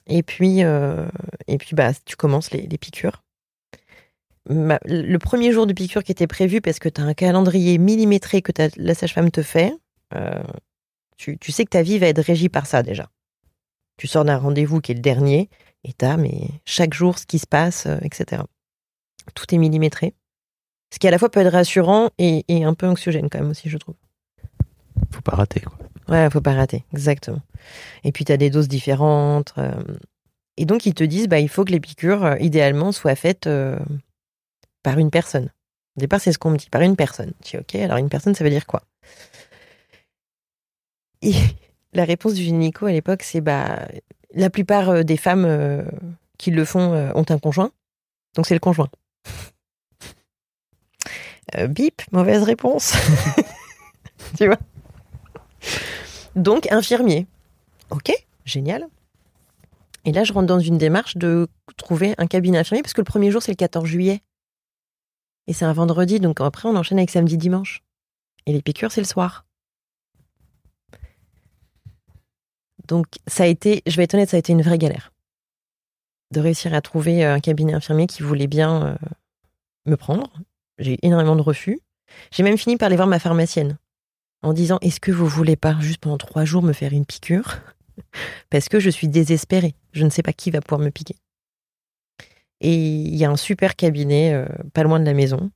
Et puis, euh, et puis bah, tu commences les, piqûres. Le premier jour de piqûre qui était prévu, parce que tu as un calendrier millimétré que la sage-femme te fait, euh, tu, tu sais que ta vie va être régie par ça déjà. Tu sors d'un rendez-vous qui est le dernier, et tu as mais, chaque jour ce qui se passe, euh, etc. Tout est millimétré. Ce qui à la fois peut être rassurant et, et un peu anxiogène quand même aussi, je trouve. Faut pas rater. Quoi. Ouais, faut pas rater, exactement. Et puis tu as des doses différentes. euh, et donc ils te disent, bah, il faut que les piqûres, euh, idéalement, soient faites euh, par une personne. Au départ, c'est ce qu'on me dit, par une personne. Je dis, ok, alors une personne, ça veut dire quoi? Et la réponse du gynéco à l'époque, c'est, bah, la plupart des femmes qui le font ont un conjoint. Donc c'est le conjoint. Euh, bip, mauvaise réponse. tu vois? Donc, infirmier. Ok, génial. Et là, je rentre dans une démarche de trouver un cabinet infirmier, parce que le premier jour, c'est le 14 juillet. Et c'est un vendredi, donc après, on enchaîne avec samedi, dimanche. Et les piqûres, c'est le soir. Donc, ça a été, je vais être honnête, ça a été une vraie galère. De réussir à trouver un cabinet infirmier qui voulait bien euh, me prendre. J'ai eu énormément de refus. J'ai même fini par aller voir ma pharmacienne en disant Est-ce que vous voulez pas juste pendant trois jours me faire une piqûre? Parce que je suis désespérée. Je ne sais pas qui va pouvoir me piquer. Et il y a un super cabinet euh, pas loin de la maison.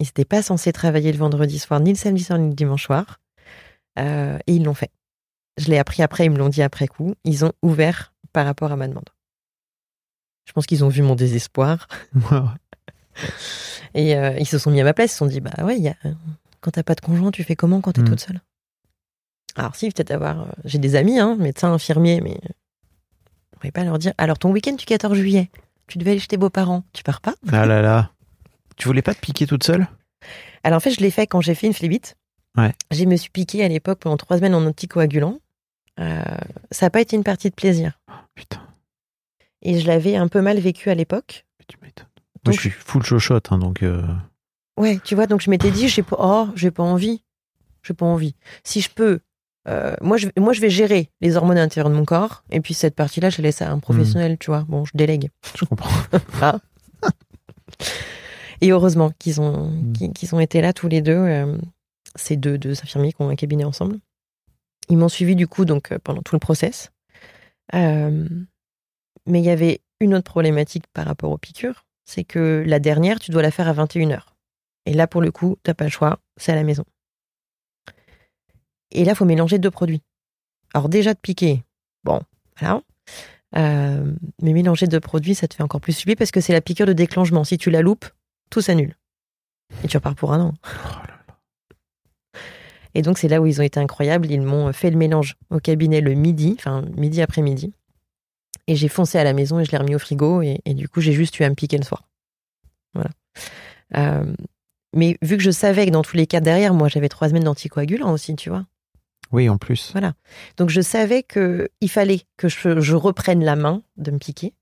Ils n'étaient pas censés travailler le vendredi soir, ni le samedi soir, ni le dimanche soir. Euh, et ils l'ont fait. Je l'ai appris après, ils me l'ont dit après coup. Ils ont ouvert par rapport à ma demande. Je pense qu'ils ont vu mon désespoir. Et euh, ils se sont mis à ma place. Ils se sont dit Bah ouais, il y a quand t'as pas de conjoint, tu fais comment quand t'es Mm. toute seule? Alors si, peut-être avoir... euh, J'ai des amis, hein, médecins, infirmiers, mais on pouvait pas leur dire, alors ton week-end du 14 juillet, tu devais aller chez tes beaux-parents, tu pars pas? Ah là là. Tu voulais pas te piquer toute seule? Alors en fait, je l'ai fait quand j'ai fait une phlébite. Ouais. Je me suis piqué à l'époque pendant trois semaines en anticoagulant. Euh, ça n'a pas été une partie de plaisir. Putain, Et je l'avais un peu mal vécu à l'époque. tu m'étonnes. Moi, Donc- je suis full chochotte, hein, donc. euh, Ouais, tu vois, donc je m'étais dit, j'ai pas, oh, j'ai pas envie. J'ai pas envie. Si je peux, euh, moi, je, moi, je vais gérer les hormones à l'intérieur de mon corps. Et puis cette partie-là, je laisse à un professionnel, tu vois. Bon, je délègue. Je comprends. Et heureusement qu'ils ont, Mm. qu'ils ont été là tous les deux, euh, ces deux, deux infirmiers qui ont un cabinet ensemble. Ils m'ont suivi du coup donc pendant tout le process. Euh, mais il y avait une autre problématique par rapport aux piqûres, c'est que la dernière, tu dois la faire à 21h. Et là, pour le coup, t'as pas le choix, c'est à la maison. Et là, faut mélanger deux produits. Alors déjà de piquer, bon, voilà. Euh, mais mélanger deux produits, ça te fait encore plus subir parce que c'est la piqûre de déclenchement. Si tu la loupes, tout s'annule. Et tu repars pour un an. Et donc, c'est là où ils ont été incroyables. Ils m'ont fait le mélange au cabinet le midi, enfin, midi après-midi. Et j'ai foncé à la maison et je l'ai remis au frigo. Et, et du coup, j'ai juste eu à me piquer le soir. Voilà. Euh, mais vu que je savais que dans tous les cas derrière, moi, j'avais trois semaines d'anticoagulant aussi, tu vois. Oui, en plus. Voilà. Donc je savais que il fallait que je, je reprenne la main de me piquer.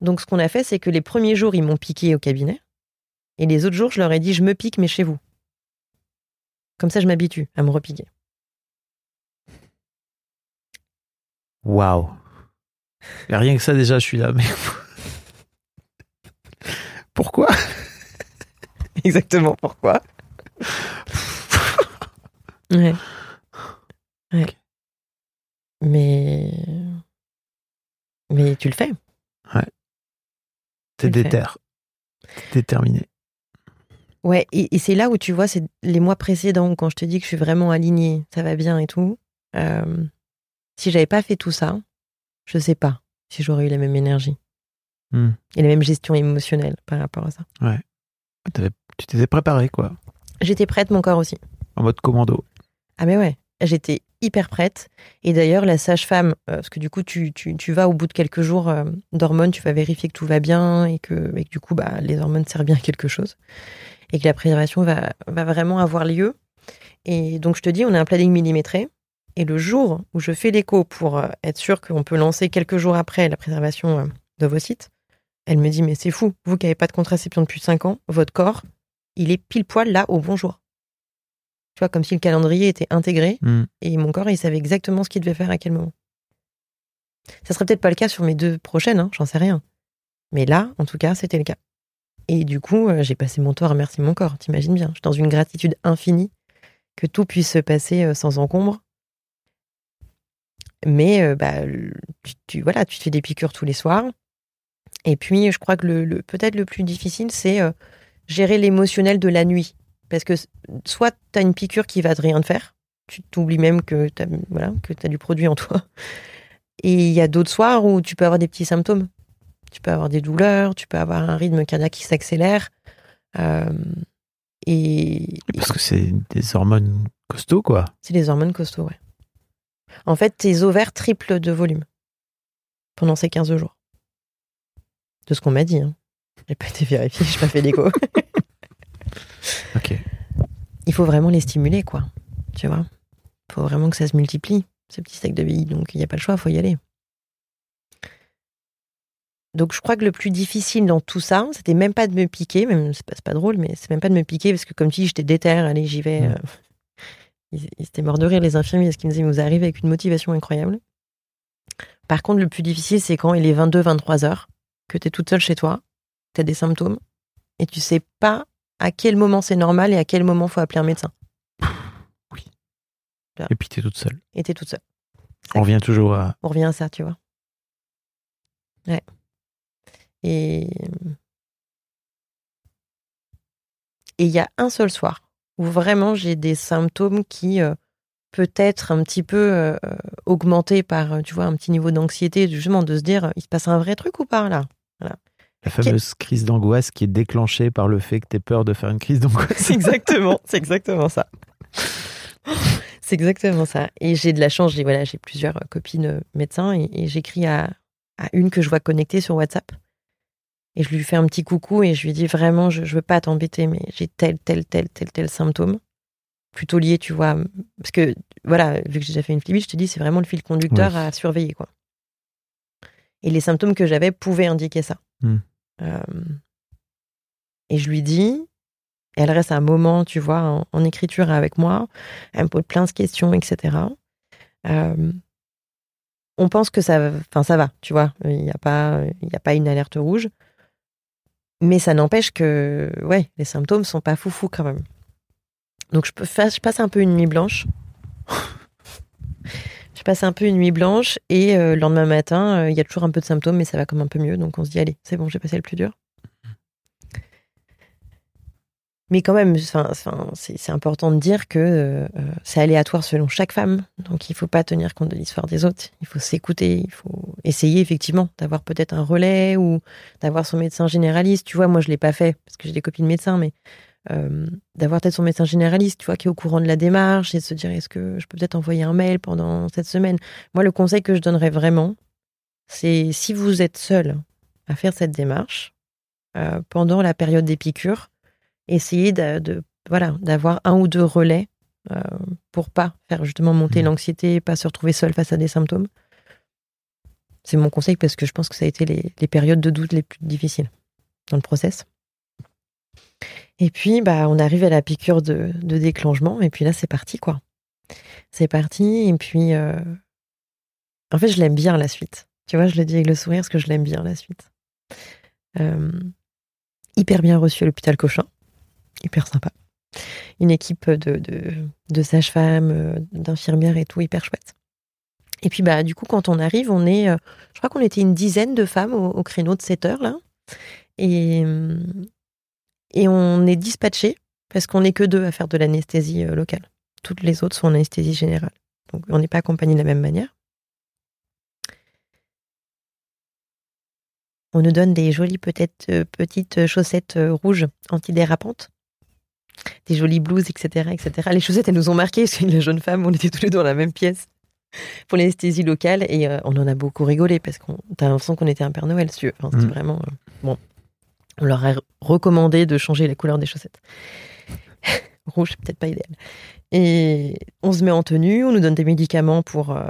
Donc ce qu'on a fait, c'est que les premiers jours, ils m'ont piqué au cabinet. Et les autres jours, je leur ai dit, je me pique, mais chez vous. Comme ça, je m'habitue à me repiquer. Waouh. Et Rien que ça, déjà, je suis là. Mais pourquoi? Exactement pourquoi? ouais. Ouais. Mais. Mais tu le fais. T'es le fait. déter. T'es déterminé. Ouais, et, et c'est là où tu vois, c'est les mois précédents, quand je te dis que je suis vraiment alignée, ça va bien et tout. euh, si j'avais pas fait tout ça, je sais pas si j'aurais eu la même énergie Hmm. et la même gestion émotionnelle par rapport à ça. T'avais- Tu t'étais préparé, quoi. J'étais prête, mon corps aussi. En mode commando. Ah mais ouais, j'étais hyper prête. Et d'ailleurs, la sage-femme, euh, parce que du coup, tu, tu, tu vas au bout de quelques jours euh, d'hormones, tu vas vérifier que tout va bien et que, et que du coup, bah, les hormones servent bien à quelque chose. Et que la préservation va, va vraiment avoir lieu. Et donc, je te dis, on a un planning millimétré. Et le jour où je fais l'écho pour euh, être sûr qu'on peut lancer quelques jours après la préservation euh, d'ovocytes, elle me dit, mais c'est fou, vous qui n'avez pas de contraception depuis 5 ans, votre corps, il est pile poil là au bon jour. Tu vois, comme si le calendrier était intégré Hmm. et mon corps, il savait exactement ce qu'il devait faire à quel moment. Ça serait peut-être pas le cas sur mes deux prochaines, hein, j'en sais rien. Mais là, en tout cas, c'était le cas. Et du coup, euh, j'ai passé mon temps à remercier mon corps, t'imagines bien. Je suis dans une gratitude infinie que tout puisse se passer sans encombre. Mais bah, tu, tu- voilà, tu te fais des piqûres tous les soirs. Et puis, je crois que le, le- peut-être le plus difficile, c'est euh, gérer l'émotionnel de la nuit. Parce que soit tu as une piqûre qui va te rien te faire, tu t'oublies même que tu as, voilà, que as du produit en toi. Et il y a d'autres soirs où tu peux avoir des petits symptômes. Tu peux avoir des douleurs, tu peux avoir un rythme cardiaque qui s'accélère. Euh, et Parce que c'est des hormones costauds, quoi. c'est les hormones costauds, ouais. En fait, tes ovaires triplent de volume pendant ces 15 jours. De ce qu'on m'a dit. Hein. J'ai pas été vérifié, j'ai pas fait d'écho. Ok. Il faut vraiment les stimuler, quoi. Tu vois? Il faut vraiment que ça se multiplie, ce petit sac de billes. Donc, il n'y a pas le choix, il faut y aller. Donc, je crois que le plus difficile dans tout ça, c'était même pas de me piquer, même c'est pas, drôle, mais c'est même pas de me piquer parce que, comme tu dis, j'étais déter, allez, j'y vais. Mm. euh, ils, ils étaient morts de rire, les infirmiers, parce qu'ils me disaient, vous arrivez avec une motivation incroyable. Par contre, le plus difficile, c'est quand il est 22-23 heures, que tu es toute seule chez toi, tu as des symptômes, et tu sais pas à quel moment c'est normal et à quel moment faut appeler un médecin. Et puis t'es toute seule. Et tu es toute seule. On revient toujours à. On revient à ça, tu vois. Ouais. Et et il y a un seul soir où vraiment j'ai des symptômes qui euh, peut-être un petit peu euh, augmentés par, euh, tu vois, un petit niveau d'anxiété, justement de se dire, euh, il se passe un vrai truc ou pas là? La fameuse crise d'angoisse qui est déclenchée par le fait que t'aies peur de faire une crise d'angoisse. C'est exactement, c'est exactement ça. C'est exactement ça. Et j'ai de la chance, j'ai voilà, j'ai plusieurs euh, copines euh, médecins et, et j'écris à, à une que je vois connectée sur WhatsApp. Et je lui fais un petit coucou et je lui dis vraiment, je, je veux pas t'embêter, mais j'ai tel, tel, tel, tel, tel symptôme. Plutôt lié, tu vois. Parce que, voilà, vu que j'ai déjà fait une flibite, je te dis, c'est vraiment le fil conducteur Oui. à surveiller, quoi. Et les symptômes que j'avais pouvaient indiquer ça. Hmm. Euh, et je lui dis, elle reste un moment, tu vois, en, en écriture avec moi. Elle me pose plein de questions, etc. Euh, on pense que ça, enfin ça va, tu vois. Il n'y a pas, il y a pas une alerte rouge, mais ça n'empêche que, ouais, les symptômes sont pas foufou quand même. Donc je passe un peu une nuit blanche. je passe un peu une nuit blanche et euh, le lendemain matin, euh, il y a toujours un peu de symptômes, mais ça va comme un peu mieux. Donc on se dit allez, c'est bon, j'ai passé le plus dur. Mais quand même, c'est important de dire que euh, c'est aléatoire selon chaque femme. Donc il faut pas tenir compte de l'histoire des autres. Il faut s'écouter. Il faut essayer effectivement d'avoir peut-être un relais ou d'avoir son médecin généraliste. Tu vois, moi je l'ai pas fait parce que j'ai des copines médecins, mais euh, d'avoir peut-être son médecin généraliste, tu vois, qui est au courant de la démarche et de se dire est-ce que je peux peut-être envoyer un mail pendant cette semaine? Moi, le conseil que je donnerais vraiment, c'est si vous êtes seul à faire cette démarche euh, pendant la période des piqûres, essayez de, de- voilà d'avoir un ou deux relais euh, pour pas faire justement monter Mhm. l'anxiété, pas se retrouver seul face à des symptômes. C'est mon conseil parce que je pense que ça a été les, les périodes de doute les plus difficiles dans le process. Et puis, bah, on arrive à la piqûre de, de déclenchement, et puis là, c'est parti, quoi. C'est parti, et puis, euh, en fait, je l'aime bien, la suite. Tu vois, je le dis avec le sourire, parce que je l'aime bien, la suite. Euh, hyper bien reçu à l'hôpital Cochin, hyper sympa. Une équipe de, de, sages-femmes, euh, d'infirmières et tout, hyper chouette. Et puis, bah, du coup, quand on arrive, on est, euh, je crois qu'on était une dizaine de femmes au, au créneau de 7 heures, là. Et, et on est dispatché parce qu'on n'est que deux à faire de l'anesthésie euh, locale. Toutes les autres sont en anesthésie générale. Donc on n'est pas accompagné de la même manière. On nous donne des jolies peut-être euh, petites chaussettes euh, rouges antidérapantes, des jolies blouses, etc., etc. Les chaussettes, elles nous ont marqué parce que la jeune femme, on était tous les deux dans la même pièce pour l'anesthésie locale et euh, on en a beaucoup rigolé parce qu'on a l'impression qu'on était un Père Noël. si. Enfin, c'était Mm. vraiment euh, bon. On leur a recommandé de changer la couleur des chaussettes. Rouge, c'est peut-être pas idéal. Et on se met en tenue, on nous donne des médicaments pour euh,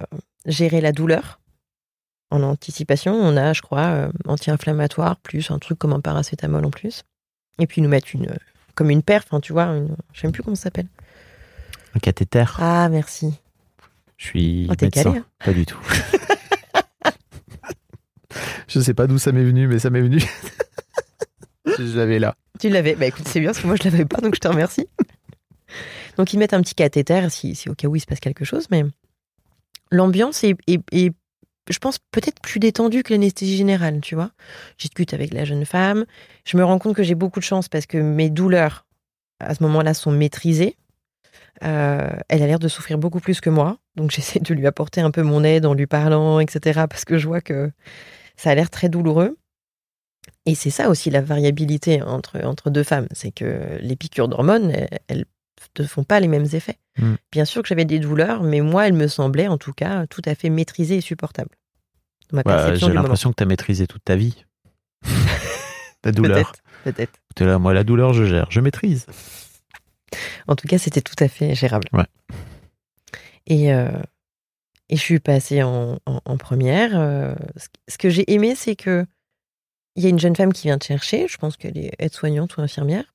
gérer la douleur. En anticipation, on a, je crois, anti-inflammatoire plus un truc comme un paracétamol en plus. Et puis ils nous mettent une comme une perf, enfin, tu vois, une, je sais même plus comment ça s'appelle. Un cathéter. Ah, merci. Je suis Oh, t'es médecin. calé, hein. Pas du tout. je sais pas d'où ça m'est venu, mais ça m'est venu. je je l'avais là. Tu l'avais. Bah écoute, c'est bien parce que moi je l'avais pas, donc je te remercie. Donc ils mettent un petit cathéter si, si au cas où il se passe quelque chose, mais l'ambiance est, est- est, je pense, peut-être plus détendue que l'anesthésie générale, tu vois. Je discute avec la jeune femme, je me rends compte que j'ai beaucoup de chance parce que mes douleurs à ce moment-là sont maîtrisées. Euh, elle a l'air de souffrir beaucoup plus que moi, donc j'essaie de lui apporter un peu mon aide en lui parlant, etc. Parce que je vois que ça a l'air très douloureux. Et c'est ça aussi la variabilité entre, entre deux femmes, c'est que les piqûres d'hormones, elles- elles ne font pas les mêmes effets. Mm. Bien sûr que j'avais des douleurs, mais moi, elles me semblaient en tout cas tout à fait maîtrisées et supportables. Perception J'ai l'impression que tu as maîtrisé toute ta vie. la douleur. Peut-être, là, moi, la douleur, je gère. Je maîtrise. En tout cas, c'était tout à fait gérable. Ouais. Et, euh, et je suis passée en, en- en première. euh, ce- ce que j'ai aimé, c'est que il y a une jeune femme qui vient te chercher. Je pense qu'elle est aide-soignante ou infirmière.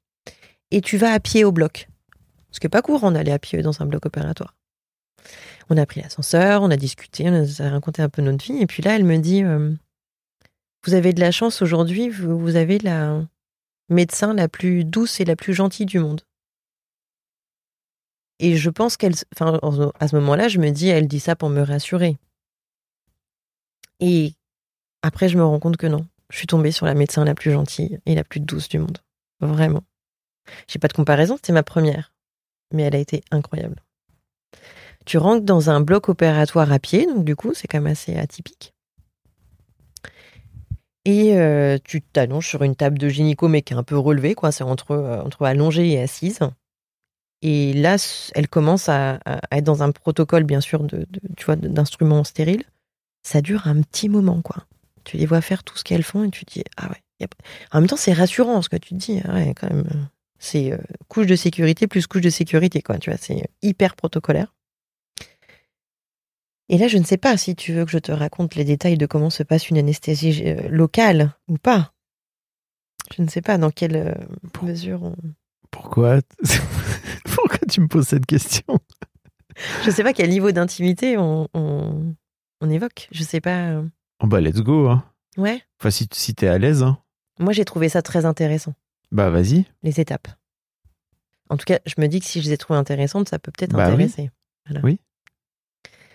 Et tu vas à pied au bloc. Ce qui n'est pas courant d'aller à pied dans un bloc opératoire. On a pris l'ascenseur, on a discuté, on a raconté un peu notre vie. Et puis là, elle me dit euh, Vous avez de la chance aujourd'hui, vous, vous avez la médecin la plus douce et la plus gentille du monde. Et je pense qu'elle, enfin, à ce moment-là, je me dis, elle dit ça pour me rassurer. Et après, je me rends compte que non. Je suis tombée sur la médecin la plus gentille et la plus douce du monde. Vraiment. J'ai pas de comparaison, c'était ma première. Mais elle a été incroyable. Tu rentres dans un bloc opératoire à pied, donc du coup, c'est quand même assez atypique. Et euh, tu t'allonges sur une table de gynéco, mais qui est un peu relevée, quoi. C'est entre, euh, entre allongée et assise. Et là, elle commence à, être dans un protocole, bien sûr, de, tu vois, d'instruments stériles. Ça dure un petit moment, quoi. Tu les vois faire tout ce qu'elles font et tu te dis, ah ouais. En même temps, c'est rassurant ce que tu te dis. Ah ouais, quand même. Euh, C'est euh, couche de sécurité plus couche de sécurité, quoi. Tu vois, c'est hyper protocolaire. Et là, je ne sais pas si tu veux que je te raconte les détails de comment se passe une anesthésie euh, locale ou pas. Je ne sais pas dans quelle euh, mesure on... Pourquoi Pourquoi tu me poses cette question? Je sais pas quel niveau d'intimité on, on, on évoque. Je sais pas. euh. Oh bah, let's go. Hein. Ouais. Enfin, si, si t'es à l'aise, hein. Moi, j'ai trouvé ça très intéressant, bah vas-y. les étapes. En tout cas, je me dis que si je les ai trouvées intéressantes, ça peut peut-être Bah oui. intéresser.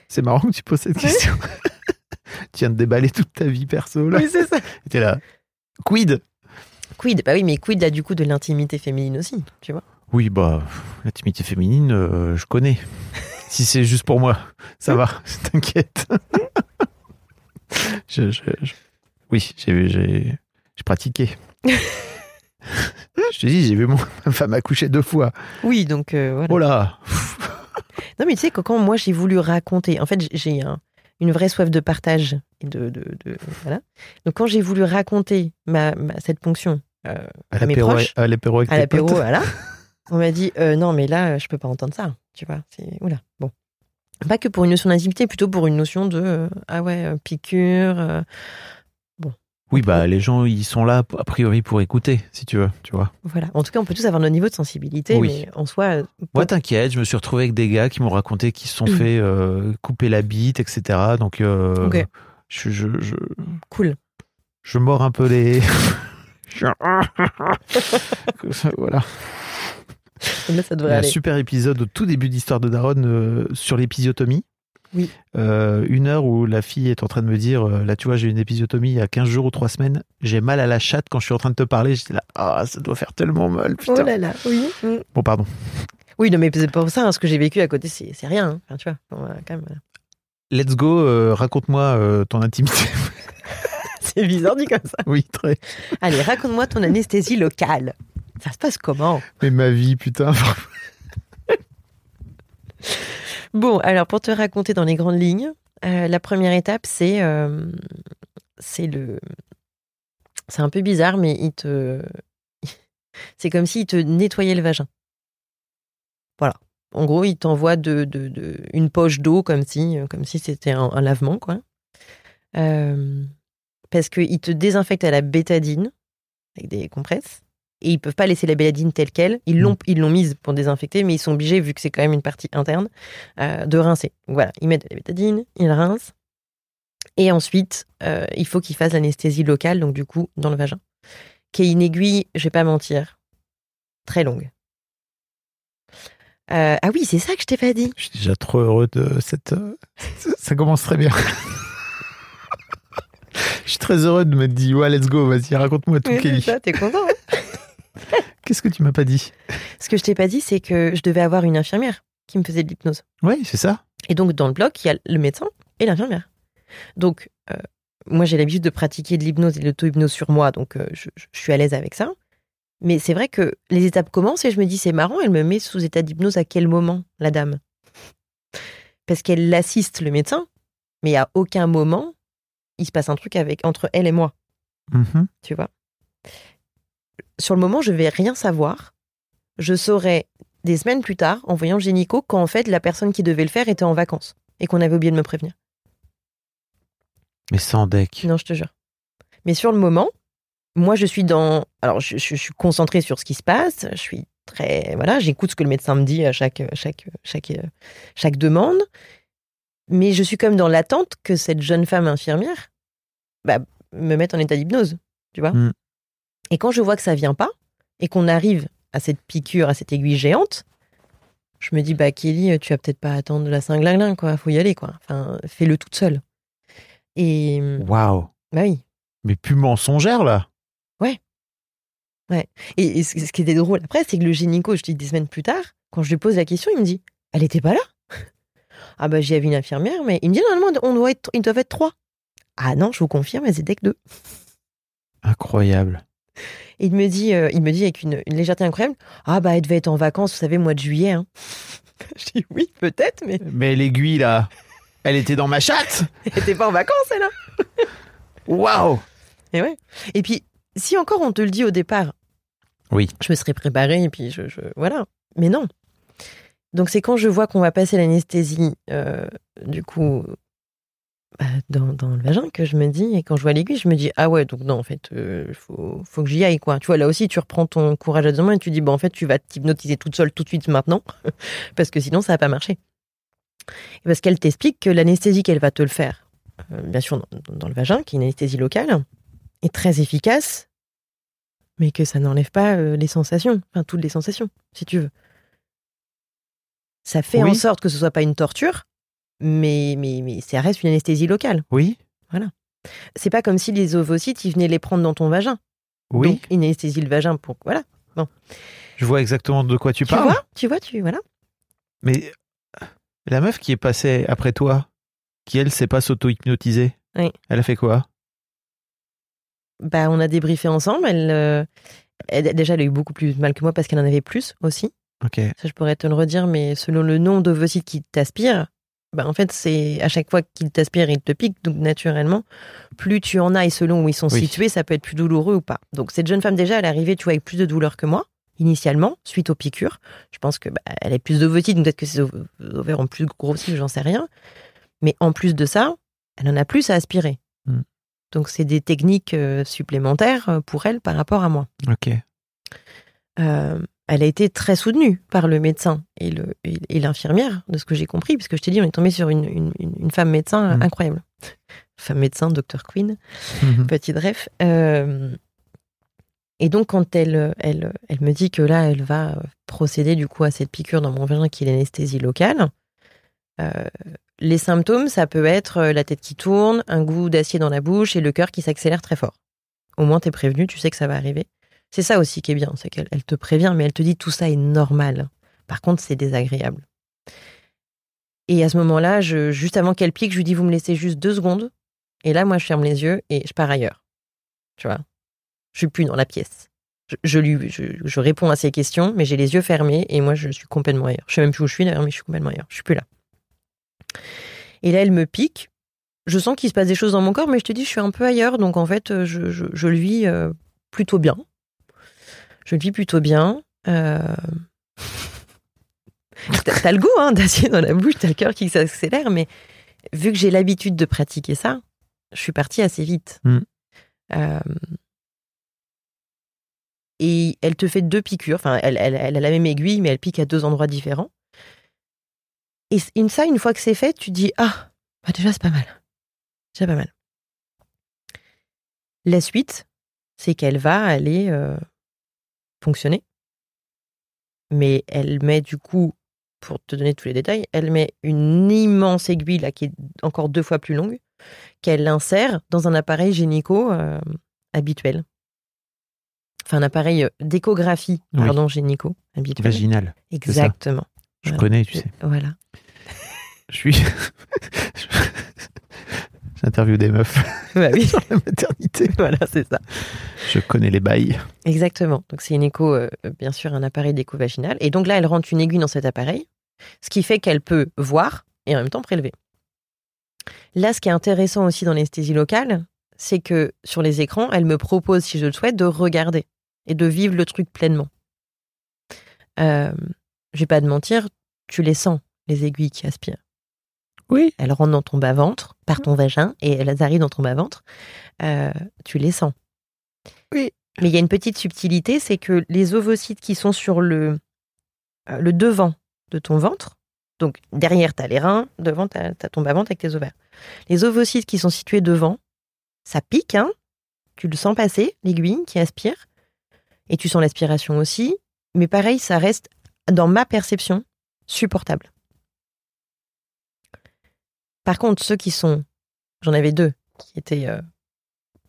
C'est marrant que tu poses cette question. tu viens de déballer toute ta vie perso, là. Oui, c'est ça. T'es là. Quid? Quid? Bah oui, mais quid là du coup de l'intimité féminine aussi, tu vois? Oui, bah, l'intimité féminine, euh, je connais. si c'est juste pour moi, ça va, t'inquiète. je, je- je- Oui, j'ai pratiqué. Je te dis, j'ai vu mon, ma femme accoucher deux fois. Oui, donc euh, voilà. Oh là Non, mais tu sais que quand moi j'ai voulu raconter, en fait, j'ai un- une vraie soif de partage et de, de, de- voilà. Donc quand j'ai voulu raconter ma, ma- cette ponction euh, À à mes proches, à l'apéro avec à l'apéro, voilà, on m'a dit euh, non, mais là, je peux pas entendre ça, tu vois. C'est oula, bon. Pas que pour une notion d'intimité, plutôt pour une notion de euh, ah ouais, piqûre. euh, Oui, bah, les gens, ils sont là, a priori, pour écouter, si tu veux, tu vois. voilà. En tout cas, on peut tous avoir notre niveau de sensibilité, Oui. mais en soi, euh, Moi, t'inquiète, je me suis retrouvé avec des gars qui m'ont raconté qu'ils se sont Mm. fait euh, couper la bite, etc. Donc, euh, je, je, je, cool. je mords un peu les. voilà. Là, ça Il y devrait a un super épisode au tout début d'Histoire de Daronne euh, sur l'épisiotomie. Oui. Euh, une heure où la fille est en train de me dire, euh, là tu vois, j'ai une épisiotomie il y a 15 jours ou 3 semaines, j'ai mal à la chatte quand je suis en train de te parler, j'étais là, ah, ça doit faire tellement mal, putain. Oh là là, oui. Mm. Bon, pardon. Oui, non, mais c'est pas pour ça. hein, ce que j'ai vécu à côté, c'est rien. hein. Enfin, tu vois, quand même. Let's go, euh, raconte-moi euh, ton intimité. C'est bizarre dit comme ça. oui, très. Allez, raconte-moi ton anesthésie locale. Ça se passe comment? Mais ma vie, putain. Bon, alors pour te raconter dans les grandes lignes, euh, la première étape, c'est euh, c'est le. C'est un peu bizarre, mais il te. C'est comme s'il te nettoyait le vagin. Voilà. En gros, il t'envoie de, de, une poche d'eau comme si si c'était un, un lavement, quoi. Euh, parce qu'il te désinfecte à la bétadine avec des compresses. Et ils peuvent pas laisser la bétadine telle quelle. Ils l'ont ils l'ont mise pour désinfecter, mais ils sont obligés, vu que c'est quand même une partie interne, euh, de rincer. Donc voilà, ils mettent de la bétadine, ils rincent. Et ensuite, euh, il faut qu'ils fassent l'anesthésie locale, donc du coup, dans le vagin. Qui est une aiguille, je vais pas mentir, très longue. Euh, ah oui, c'est ça que je t'ai pas dit. Je suis déjà trop heureux de cette. ça- commence très bien. Je suis très heureux de m'être dit, ouais, let's go, vas-y, raconte-moi tout, Kelly. ça, t'es content. hein? Qu'est-ce que tu m'as pas dit? Ce que je t'ai pas dit, c'est que je devais avoir une infirmière qui me faisait de l'hypnose. Oui, c'est ça. Et donc, dans le bloc, il y a le médecin et l'infirmière. Donc, euh, moi, j'ai l'habitude de pratiquer de l'hypnose et de l'auto-hypnose sur moi, donc euh, je, suis à l'aise avec ça. Mais c'est vrai que les étapes commencent et je me dis, c'est marrant, elle me met sous état d'hypnose à quel moment, la dame? Parce qu'elle assiste le médecin, mais à aucun moment, il se passe un truc avec, entre elle et moi, Mhm. tu vois? Sur le moment, je vais rien savoir. Je saurai des semaines plus tard, en voyant le gynéco, quand en fait la personne qui devait le faire était en vacances et qu'on avait oublié de me prévenir. Mais sans deck. Non, je te jure. Mais sur le moment, moi, je suis dans. Alors, je, je- je suis concentrée sur ce qui se passe. Je suis très. Voilà, j'écoute ce que le médecin me dit à chaque, chaque, chaque, chaque demande. Mais je suis comme dans l'attente que cette jeune femme infirmière bah, me mette en état d'hypnose. Tu vois Mm. Et quand je vois que ça vient pas et qu'on arrive à cette piqûre, à cette aiguille géante, je me dis, bah, Kelly, tu vas peut-être pas attendre la cinglinglin, quoi. Faut y aller, quoi. Enfin, fais-le toute seule. Et. Waouh. Bah oui. Mais plus mensongère, là. Et, et ce qui était drôle après, c'est que le gynéco, je dis des semaines plus tard, quand je lui pose la question, il me dit Elle était pas là Ah bah j'y avais une infirmière, mais il me dit normalement on doit être, ils doivent être trois. Ah non, je vous confirme, elles étaient que deux. Incroyable. Et il me dit, euh, il me dit avec une, une légèreté incroyable Ah bah elle devait être en vacances, vous savez, mois de juillet. hein. je dis oui, peut-être, mais Mais l'aiguille, là, elle était dans ma chatte. elle était pas en vacances, elle. hein. Waouh. Et ouais. Et puis, si encore on te le dit au départ, Oui. je me serais préparée et puis je, je- voilà. Mais non. Donc c'est quand je vois qu'on va passer l'anesthésie, euh, du coup, dans, dans le vagin que je me dis, et quand je vois l'aiguille, je me dis ah ouais, donc non, en fait, il faut, faut que j'y aille quoi. Tu vois, là aussi, tu reprends ton courage à deux mains et tu dis bon, en fait, tu vas t'hypnotiser toute seule tout de suite maintenant, parce que sinon ça va pas marcher. Et parce qu'elle t'explique que l'anesthésie qu'elle va te le faire, euh, bien sûr dans, dans le vagin, qui est une anesthésie locale, est très efficace, mais que ça n'enlève pas euh, les sensations, enfin toutes les sensations, si tu veux. Ça fait Oui. en sorte que ce soit pas une torture, mais, mais, mais ça reste une anesthésie locale. Oui. C'est pas comme si les ovocytes, ils venaient les prendre dans ton vagin. Oui. Donc, une anesthésie le vagin pour. Voilà. Je vois exactement de quoi tu Tu parles. vois Tu vois, tu. Voilà. Mais la meuf qui est passée après toi, qui elle sait pas s'auto-hypnotiser, Oui. elle a fait quoi? Bah, on a débriefé ensemble. Elle, euh, elle- déjà, elle a eu beaucoup plus mal que moi parce qu'elle en avait plus aussi. Ok. Ça, je pourrais te le redire, mais selon le nombre d'ovocytes qui t'aspirent, bah, en fait, c'est à chaque fois qu'il t'aspire, il te pique. Donc, naturellement, plus tu en as et selon où ils sont Oui. situés, ça peut être plus douloureux ou pas. Donc, cette jeune femme, déjà, elle est arrivée, tu vois, avec plus de douleur que moi, initialement, suite aux piqûres. Je pense que bah, elle a plus d'ovocytes, donc peut-être que ses ov- ovaires ont plus grossi, j'en sais rien. Mais en plus de ça, elle en a plus à aspirer. Hmm. Donc, c'est des techniques euh, supplémentaires euh, pour elle par rapport à moi. Ok. Euh, elle a été très soutenue par le médecin et le- et l'infirmière, de ce que j'ai compris, parce que je t'ai dit, on est tombé sur une, une- femme médecin Mhm. incroyable. Femme médecin, Dr. Queen, Mhm. petit bref. Euh, et donc, quand elle, elle, elle me dit que là, elle va procéder du coup à cette piqûre dans mon vagin qui est l'anesthésie locale, euh, les symptômes, ça peut être euh, la tête qui tourne, un goût d'acier dans la bouche et le cœur qui s'accélère très fort. Au moins, t'es prévenu, tu sais que ça va arriver. C'est ça aussi qui est bien, c'est qu'elle elle te prévient, mais elle te dit tout ça est normal. Par contre, c'est désagréable. Et à ce moment-là, juste avant qu'elle pique, je lui dis vous me laissez juste deux secondes. Et là, moi, je ferme les yeux et je pars ailleurs. Tu vois, je suis plus dans la pièce. Je, lui, je, réponds à ses questions, mais j'ai les yeux fermés et moi, je suis complètement ailleurs. Je sais même plus où je suis d'ailleurs, mais je suis complètement ailleurs. Je suis plus là. Et là, elle me pique. Je sens qu'il se passe des choses dans mon corps, mais je te dis, je suis un peu ailleurs. Donc, en fait, je le vis euh, plutôt bien. Je le vis plutôt bien. Euh... t'as le goût hein, d'acier dans la bouche, t'as le cœur qui s'accélère, mais vu que j'ai l'habitude de pratiquer ça, je suis partie assez vite. Mm. Euh, Et elle te fait deux piqûres. Enfin, elle, elle, elle a la même aiguille, mais elle pique à deux endroits différents. Et ça, une fois que c'est fait, tu dis Ah, bah déjà, c'est pas mal. Déjà pas mal. La suite, c'est qu'elle va aller euh, fonctionner. Mais elle met du coup, pour te donner tous les détails, elle met une immense aiguille là qui est encore deux fois plus longue, qu'elle insère dans un appareil gynéco euh, habituel. Enfin, un appareil euh, d'échographie, Oui. pardon, gynéco habituel. Vaginal. Exactement. Je Voilà. connais, tu sais. Voilà. Je suis. J'interviewe des meufs Bah oui, sur la maternité. voilà, c'est ça. Je connais les bails. Exactement. Donc c'est une écho, euh, bien sûr, un appareil d'écho vaginal. Et donc là, elle rentre une aiguille dans cet appareil, ce qui fait qu'elle peut voir et en même temps prélever. Là, ce qui est intéressant aussi dans l'anesthésie locale, c'est que sur les écrans, elle me propose, si je le souhaite, de regarder et de vivre le truc pleinement. Euh, je vais pas te mentir, tu les sens, les aiguilles qui aspirent. Oui. Elles rentrent dans ton bas-ventre, par ton vagin, et elles arrivent dans ton bas-ventre. Euh, tu les sens. Oui. Mais il y a une petite subtilité, c'est que les ovocytes qui sont sur le, euh, le devant de ton ventre, donc derrière, tu as les reins, devant, tu as, ton bas-ventre avec tes ovaires. Les ovocytes qui sont situés devant, ça pique, hein tu le sens passer, l'aiguille qui aspire, et tu sens l'aspiration aussi, mais pareil, ça reste, dans ma perception, supportable. Par contre, ceux qui sont, j'en avais deux, qui étaient euh,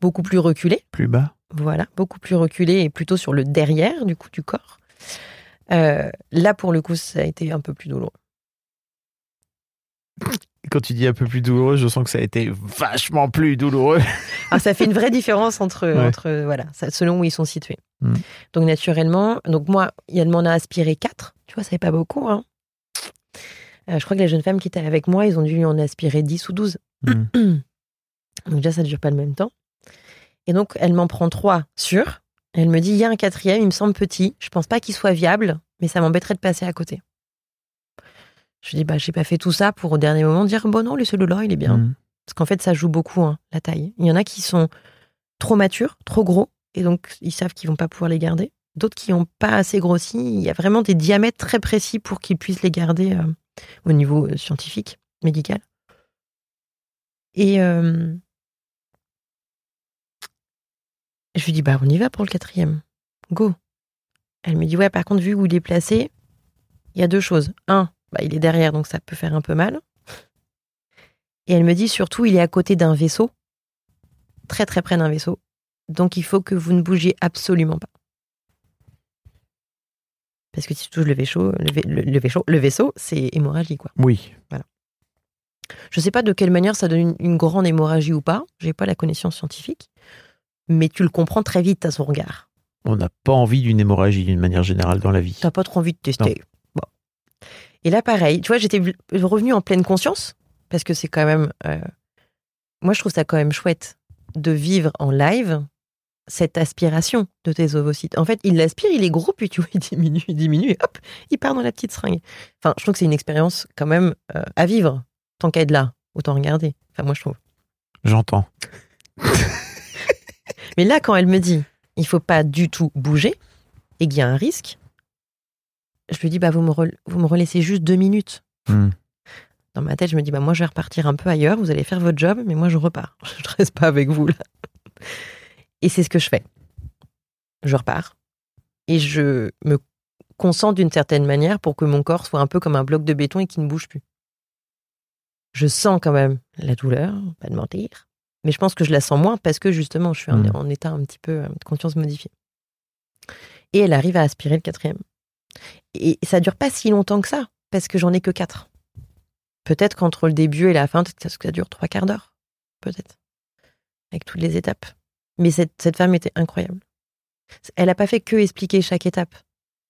beaucoup plus reculés, Plus bas. voilà, beaucoup plus reculés et plutôt sur le derrière du coup du corps. Euh, là, pour le coup, ça a été un peu plus douloureux. Quand tu dis un peu plus douloureux, je sens que ça a été vachement plus douloureux. Alors, ça fait une vraie différence entre, Ouais. entre voilà, selon où ils sont situés. Mm. Donc, naturellement, donc moi, Yann m'en a aspiré quatre. Tu vois, ça n'est pas beaucoup. Hein. Euh, je crois que les jeunes femmes qui étaient avec moi, ils ont dû lui en aspirer 10 ou 12. Mm. Donc, déjà, ça ne dure pas le même temps. Et donc, elle m'en prend trois sur. Elle me dit il y a un quatrième, il me semble petit. Je pense pas qu'il soit viable, mais ça m'embêterait de passer à côté. Je dis bah, j'ai pas fait tout ça pour au dernier moment dire bon, non, le celui-là, il est bien. Mm. Parce qu'en fait, ça joue beaucoup, hein, la taille. Il y en a qui sont trop matures, trop gros, et donc ils savent qu'ils vont pas pouvoir les garder. D'autres qui n'ont pas assez grossi. Il y a vraiment des diamètres très précis pour qu'ils puissent les garder euh, au niveau euh, scientifique, médical. Et euh, je lui dis, bah, on y va pour le quatrième. Go. Elle me dit, ouais, par contre, vu où il est placé, il y a deux choses. Un, bah, il est derrière, donc ça peut faire un peu mal. Et elle me dit surtout, il est à côté d'un vaisseau, très très près d'un vaisseau. Donc il faut que vous ne bougiez absolument pas. Parce que si tu touches le vaisseau, le, vai- le- le vaisseau, le vaisseau, c'est hémorragie quoi. Oui. Je sais pas de quelle manière ça donne une, une grande hémorragie ou pas. J'ai pas la connaissance scientifique, mais tu le comprends très vite à son regard. On n'a pas envie d'une hémorragie d'une manière générale dans la vie. T'as pas trop envie de tester. Bon. Et là, pareil, tu vois, j'étais revenue en pleine conscience parce que c'est quand même. euh, moi, je trouve ça quand même chouette de vivre en live cette aspiration de tes ovocytes. En fait, il l'aspire, il est gros, puis tu vois, il diminue, il diminue, et hop, il part dans la petite seringue. Enfin, je trouve que c'est une expérience quand même euh, à vivre. Tant qu'à être là, autant regarder. Enfin, moi, je trouve. J'entends. Mais là, quand elle me dit, il faut pas du tout bouger et qu'il y a un risque, je lui dis, bah, vous me, vous me relaissez juste deux minutes. Mm. Dans ma tête, je me dis, bah, moi, je vais repartir un peu ailleurs, vous allez faire votre job, mais moi, je repars. Je reste pas avec vous, là. Et c'est ce que je fais. Je repars. Et je me concentre d'une certaine manière pour que mon corps soit un peu comme un bloc de béton et qu'il ne bouge plus. Je sens quand même la douleur, pas de mentir. Mais je pense que je la sens moins parce que justement, je suis en, Mm. en état un petit peu euh, de conscience modifiée. Et elle arrive à aspirer le quatrième. Et ça dure pas si longtemps que ça, parce que j'en ai que quatre. Peut-être qu'entre le début et la fin, peut-être que ça dure trois quarts d'heure. Peut-être. Avec toutes les étapes. Mais cette, cette femme était incroyable. Elle n'a pas fait que expliquer chaque étape.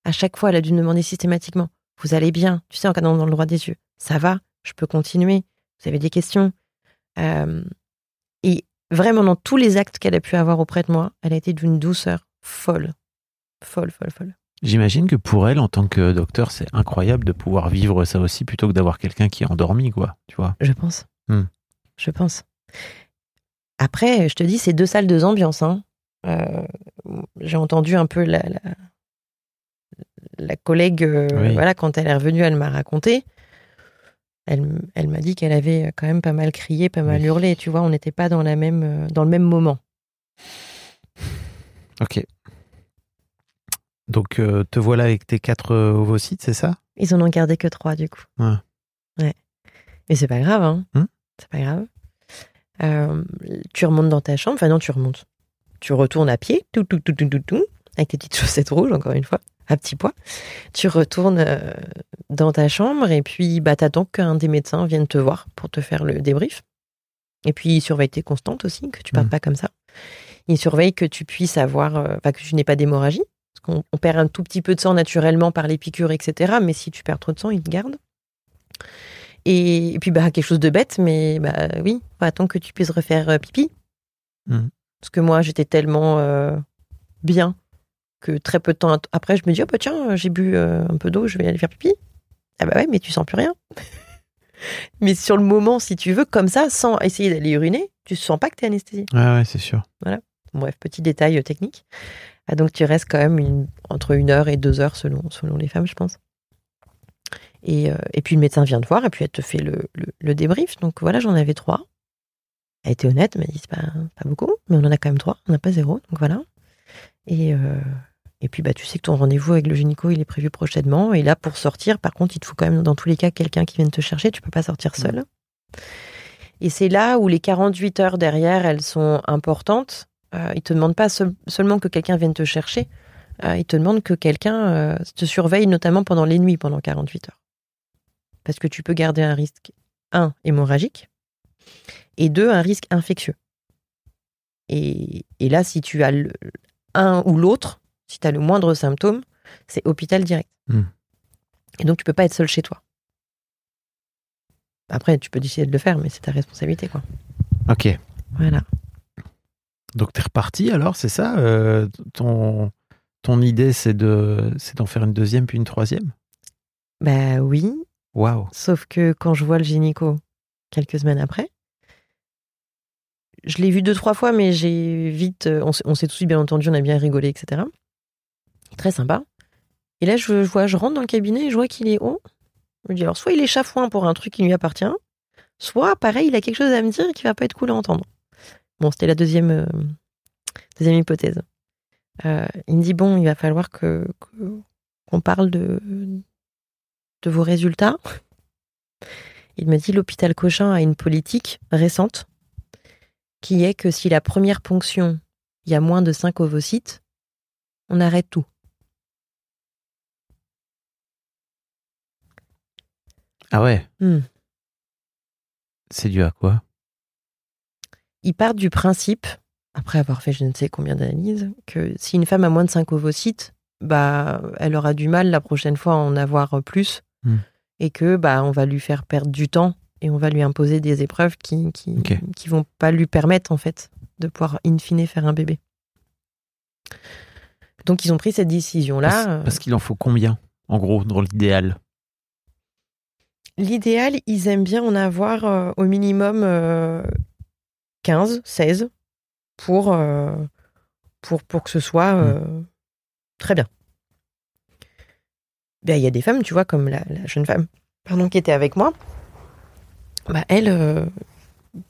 À chaque fois, elle a dû me demander systématiquement Vous allez bien? Tu sais, en regardant dans le droit des yeux. Ça va Je peux continuer Vous avez des questions Euh, Et vraiment, dans tous les actes qu'elle a pu avoir auprès de moi, elle a été d'une douceur folle. Folle, folle, folle. J'imagine que pour elle, en tant que docteur, c'est incroyable de pouvoir vivre ça aussi plutôt que d'avoir quelqu'un qui est endormi, quoi. Tu vois Je pense. Hmm. Je pense. Après, je te dis, c'est deux salles, deux ambiances. hein. Euh, J'ai entendu un peu la, la, la collègue, euh, Oui. voilà, quand elle est revenue, elle m'a raconté. Elle, elle m'a dit qu'elle avait quand même pas mal crié, pas mal Oui. hurlé. Tu vois, on n'était pas dans, la même, euh, dans le même moment. Ok. Donc, euh, te voilà avec tes quatre ovocytes, c'est ça? Ils en ont gardé que trois, du coup. Ouais. Ouais. Mais c'est pas grave, hein. Hmm. C'est pas grave. Euh, tu remontes dans ta chambre. Enfin, non, tu remontes. Tu retournes à pied, tout, tout, tout, tout, tout, tout, avec tes petites chaussettes rouges, encore une fois, à petit pois. Tu retournes euh, dans ta chambre et puis bah, t'attends qu'un des médecins vienne te voir pour te faire le débrief. Et puis, il surveille tes constantes aussi, que tu partes Hmm. pas comme ça. Il surveille que tu puisses avoir, euh, enfin, que tu n'aies pas d'hémorragie. Parce qu'on on perd un tout petit peu de sang naturellement par les piqûres, etc. Mais si tu perds trop de sang, il te garde. Et, et puis, bah, quelque chose de bête, mais bah, oui, faut attendre que tu puisses refaire euh, pipi. Mhm. Parce que moi, j'étais tellement euh, bien que très peu de temps après, je me dis, oh bah tiens, j'ai bu euh, un peu d'eau, je vais aller faire pipi. Ah bah ouais, mais tu sens plus rien. mais sur le moment, si tu veux, comme ça, sans essayer d'aller uriner, tu sens pas que t'es anesthésié. Ouais, ouais, c'est sûr. Bref, petit détail technique. Ah, donc tu restes quand même une- entre une heure et deux heures selon, selon les femmes, je pense. Et, euh, et puis le médecin vient te voir et puis elle te fait le, débrief. Donc voilà, j'en avais trois. Elle était honnête, elle m'a dit c'est pas, pas beaucoup, mais on en a quand même trois, on n'a pas zéro, donc voilà. Et, euh, et puis bah, tu sais que ton rendez-vous avec le gynéco il est prévu prochainement. Et là, pour sortir, par contre, il te faut quand même dans tous les cas quelqu'un qui vienne te chercher, tu peux pas sortir seul. Et c'est là où les 48 heures derrière, elles sont importantes. Euh, ils te demandent pas seul- seulement que quelqu'un vienne te chercher, euh, ils te demandent que quelqu'un euh, te surveille, notamment pendant les nuits, pendant 48 heures. Parce que tu peux garder un risque, un, hémorragique, et deux, un risque infectieux. Et, et là, si tu as le, un ou l'autre, si tu as le moindre symptôme, c'est hôpital direct. Hmm. Et donc, tu peux pas être seul chez toi. Après, tu peux décider de le faire, mais c'est ta responsabilité, quoi. Ok. Voilà. Donc, t'es reparti alors, c'est ça Euh, ton, ton idée, c'est de, c'est d'en faire une deuxième puis une troisième? Bah oui, Waouh. Sauf que quand je vois le gynéco quelques semaines après, je l'ai vu deux, trois fois, mais j'ai vite. euh, On, s'est tous bien entendu, on a bien rigolé, etc. Très sympa. Et là, je, vois, je rentre dans le cabinet et je vois qu'il est haut. Je me dis alors, soit il est chafouin pour un truc qui lui appartient, soit pareil, il a quelque chose à me dire qui va pas être cool à entendre. Bon, c'était la deuxième, euh, deuxième hypothèse. Euh, il me dit bon, il va falloir que- qu'on parle de de vos résultats. Il me dit l'hôpital Cochin a une politique récente qui est que si la première ponction, il y a moins de 5 ovocytes, on arrête tout. Ah ouais? Hmm. C'est dû à quoi? Ils partent du principe, après avoir fait je ne sais combien d'analyses, que si une femme a moins de 5 ovocytes, bah, elle aura du mal la prochaine fois à en avoir plus Hmm. et que bah, on va lui faire perdre du temps et on va lui imposer des épreuves qui, qui, qui vont pas lui permettre en fait de pouvoir in fine faire un bébé. Donc ils ont pris cette décision là. Parce, parce qu'il en faut combien, en gros, dans l'idéal? L'idéal, ils aiment bien en avoir euh, au minimum euh, 15, 16 pour, euh, pour, pour que ce soit euh, très bien. Ben, Il y a des femmes, tu vois, comme la, la jeune femme pardon, qui était avec moi. Bah, elle, euh,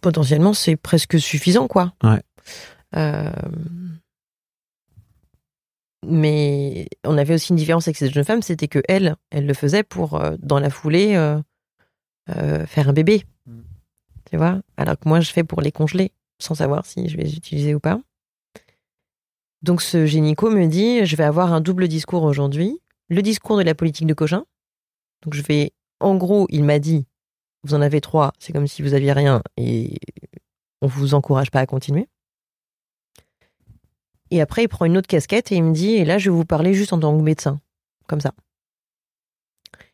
potentiellement, c'est presque suffisant, quoi. Ouais. Euh, mais on avait aussi une différence avec cette jeune femme, c'était que elle, elle le faisait pour, euh, dans la foulée, euh, euh, faire un bébé. Mm. Tu vois? Alors que moi, je fais pour les congeler, sans savoir si je vais les utiliser ou pas. Donc ce génico me dit, je vais avoir un double discours aujourd'hui. Le discours de la politique de Cochin. Donc je vais, en gros, il m'a dit, vous en avez trois, c'est comme si vous aviez rien et on vous encourage pas à continuer. Et après, il prend une autre casquette et il me dit, et là, je vais vous parler juste en tant que médecin, comme ça.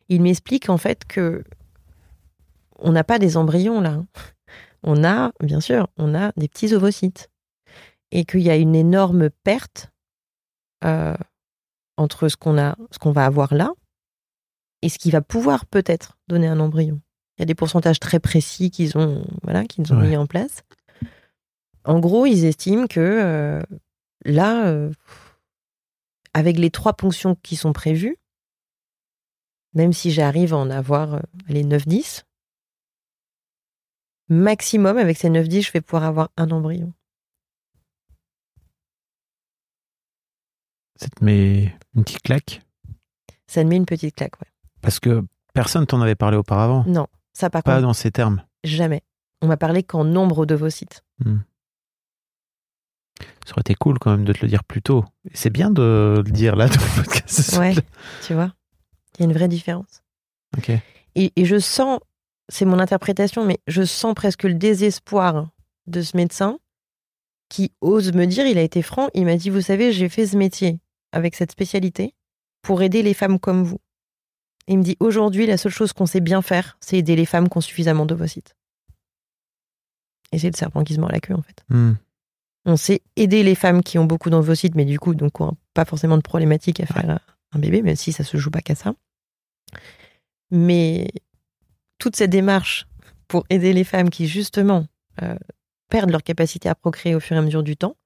Il m'explique en fait que on n'a pas des embryons là. On a, bien sûr, on a des petits ovocytes. Et qu'il y a une énorme perte euh, entre ce qu'on a, ce qu'on va avoir là et ce qui va pouvoir peut-être donner un embryon. Il y a des pourcentages très précis qu'ils ont, voilà, qu'ils ont Ouais. mis en place. En gros, ils estiment que euh, là, euh, avec les trois ponctions qui sont prévues, même si j'arrive à en avoir euh, les 9-10, maximum, avec ces 9-10, je vais pouvoir avoir un embryon. Ça te met une petite claque Ça te met une petite claque, ouais. Parce que personne t'en avait parlé auparavant. Non, ça par Pas contre, dans ces termes. jamais. On m'a parlé qu'en nombre d'ovocytes. Ça aurait été cool quand même de te le dire plus tôt. C'est bien de le dire là dans le podcast. Ouais, tu vois Il y a une vraie différence. Ok. Et, et je sens, c'est mon interprétation, mais je sens presque le désespoir de ce médecin qui ose me dire, il a été franc, il m'a dit, vous savez, j'ai fait ce métier avec cette spécialité pour aider les femmes comme vous. Et il me dit, aujourd'hui, la seule chose qu'on sait bien faire, c'est aider les femmes qui ont suffisamment d'ovocytes. Et c'est le serpent qui se mord la queue, en fait. Hmm. On sait aider les femmes qui ont beaucoup d'ovocytes, mais du coup, donc, pas forcément de problématique à faire un bébé, même si ça se joue pas qu'à ça. Mais toute cette démarche pour aider les femmes qui, justement, euh, perdent leur capacité à procréer au fur et à mesure du temps,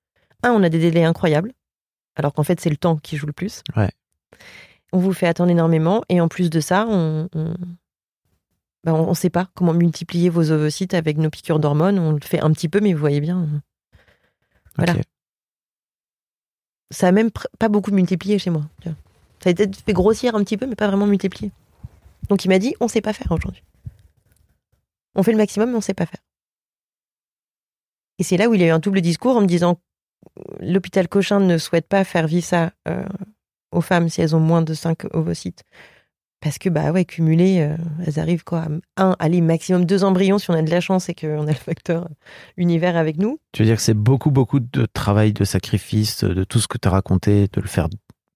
un, on a des délais incroyables, alors qu'en fait, c'est le temps qui joue le plus. Ouais. On vous fait attendre énormément, et en plus de ça, on on ben, on ne sait pas comment multiplier vos ovocytes avec nos piqûres d'hormones. On le fait un petit peu, mais vous voyez bien, Voilà. Ça a même pas beaucoup multiplié chez moi. Ça a peut-être fait grossir un petit peu, mais pas vraiment multiplié. Donc il m'a dit, on sait pas faire aujourd'hui. On fait le maximum, mais on sait pas faire. Et c'est là où il y a eu un double discours en me disant, l'hôpital Cochin ne souhaite pas faire vivre ça euh, aux femmes si elles ont moins de 5 ovocytes. Parce que, bah ouais, cumulées, euh, elles arrivent quoi à un, allez, maximum deux embryons si on a de la chance et qu'on a le facteur univers avec nous. Tu veux dire que c'est beaucoup, beaucoup de travail, de sacrifice, de tout ce que tu as raconté, de le faire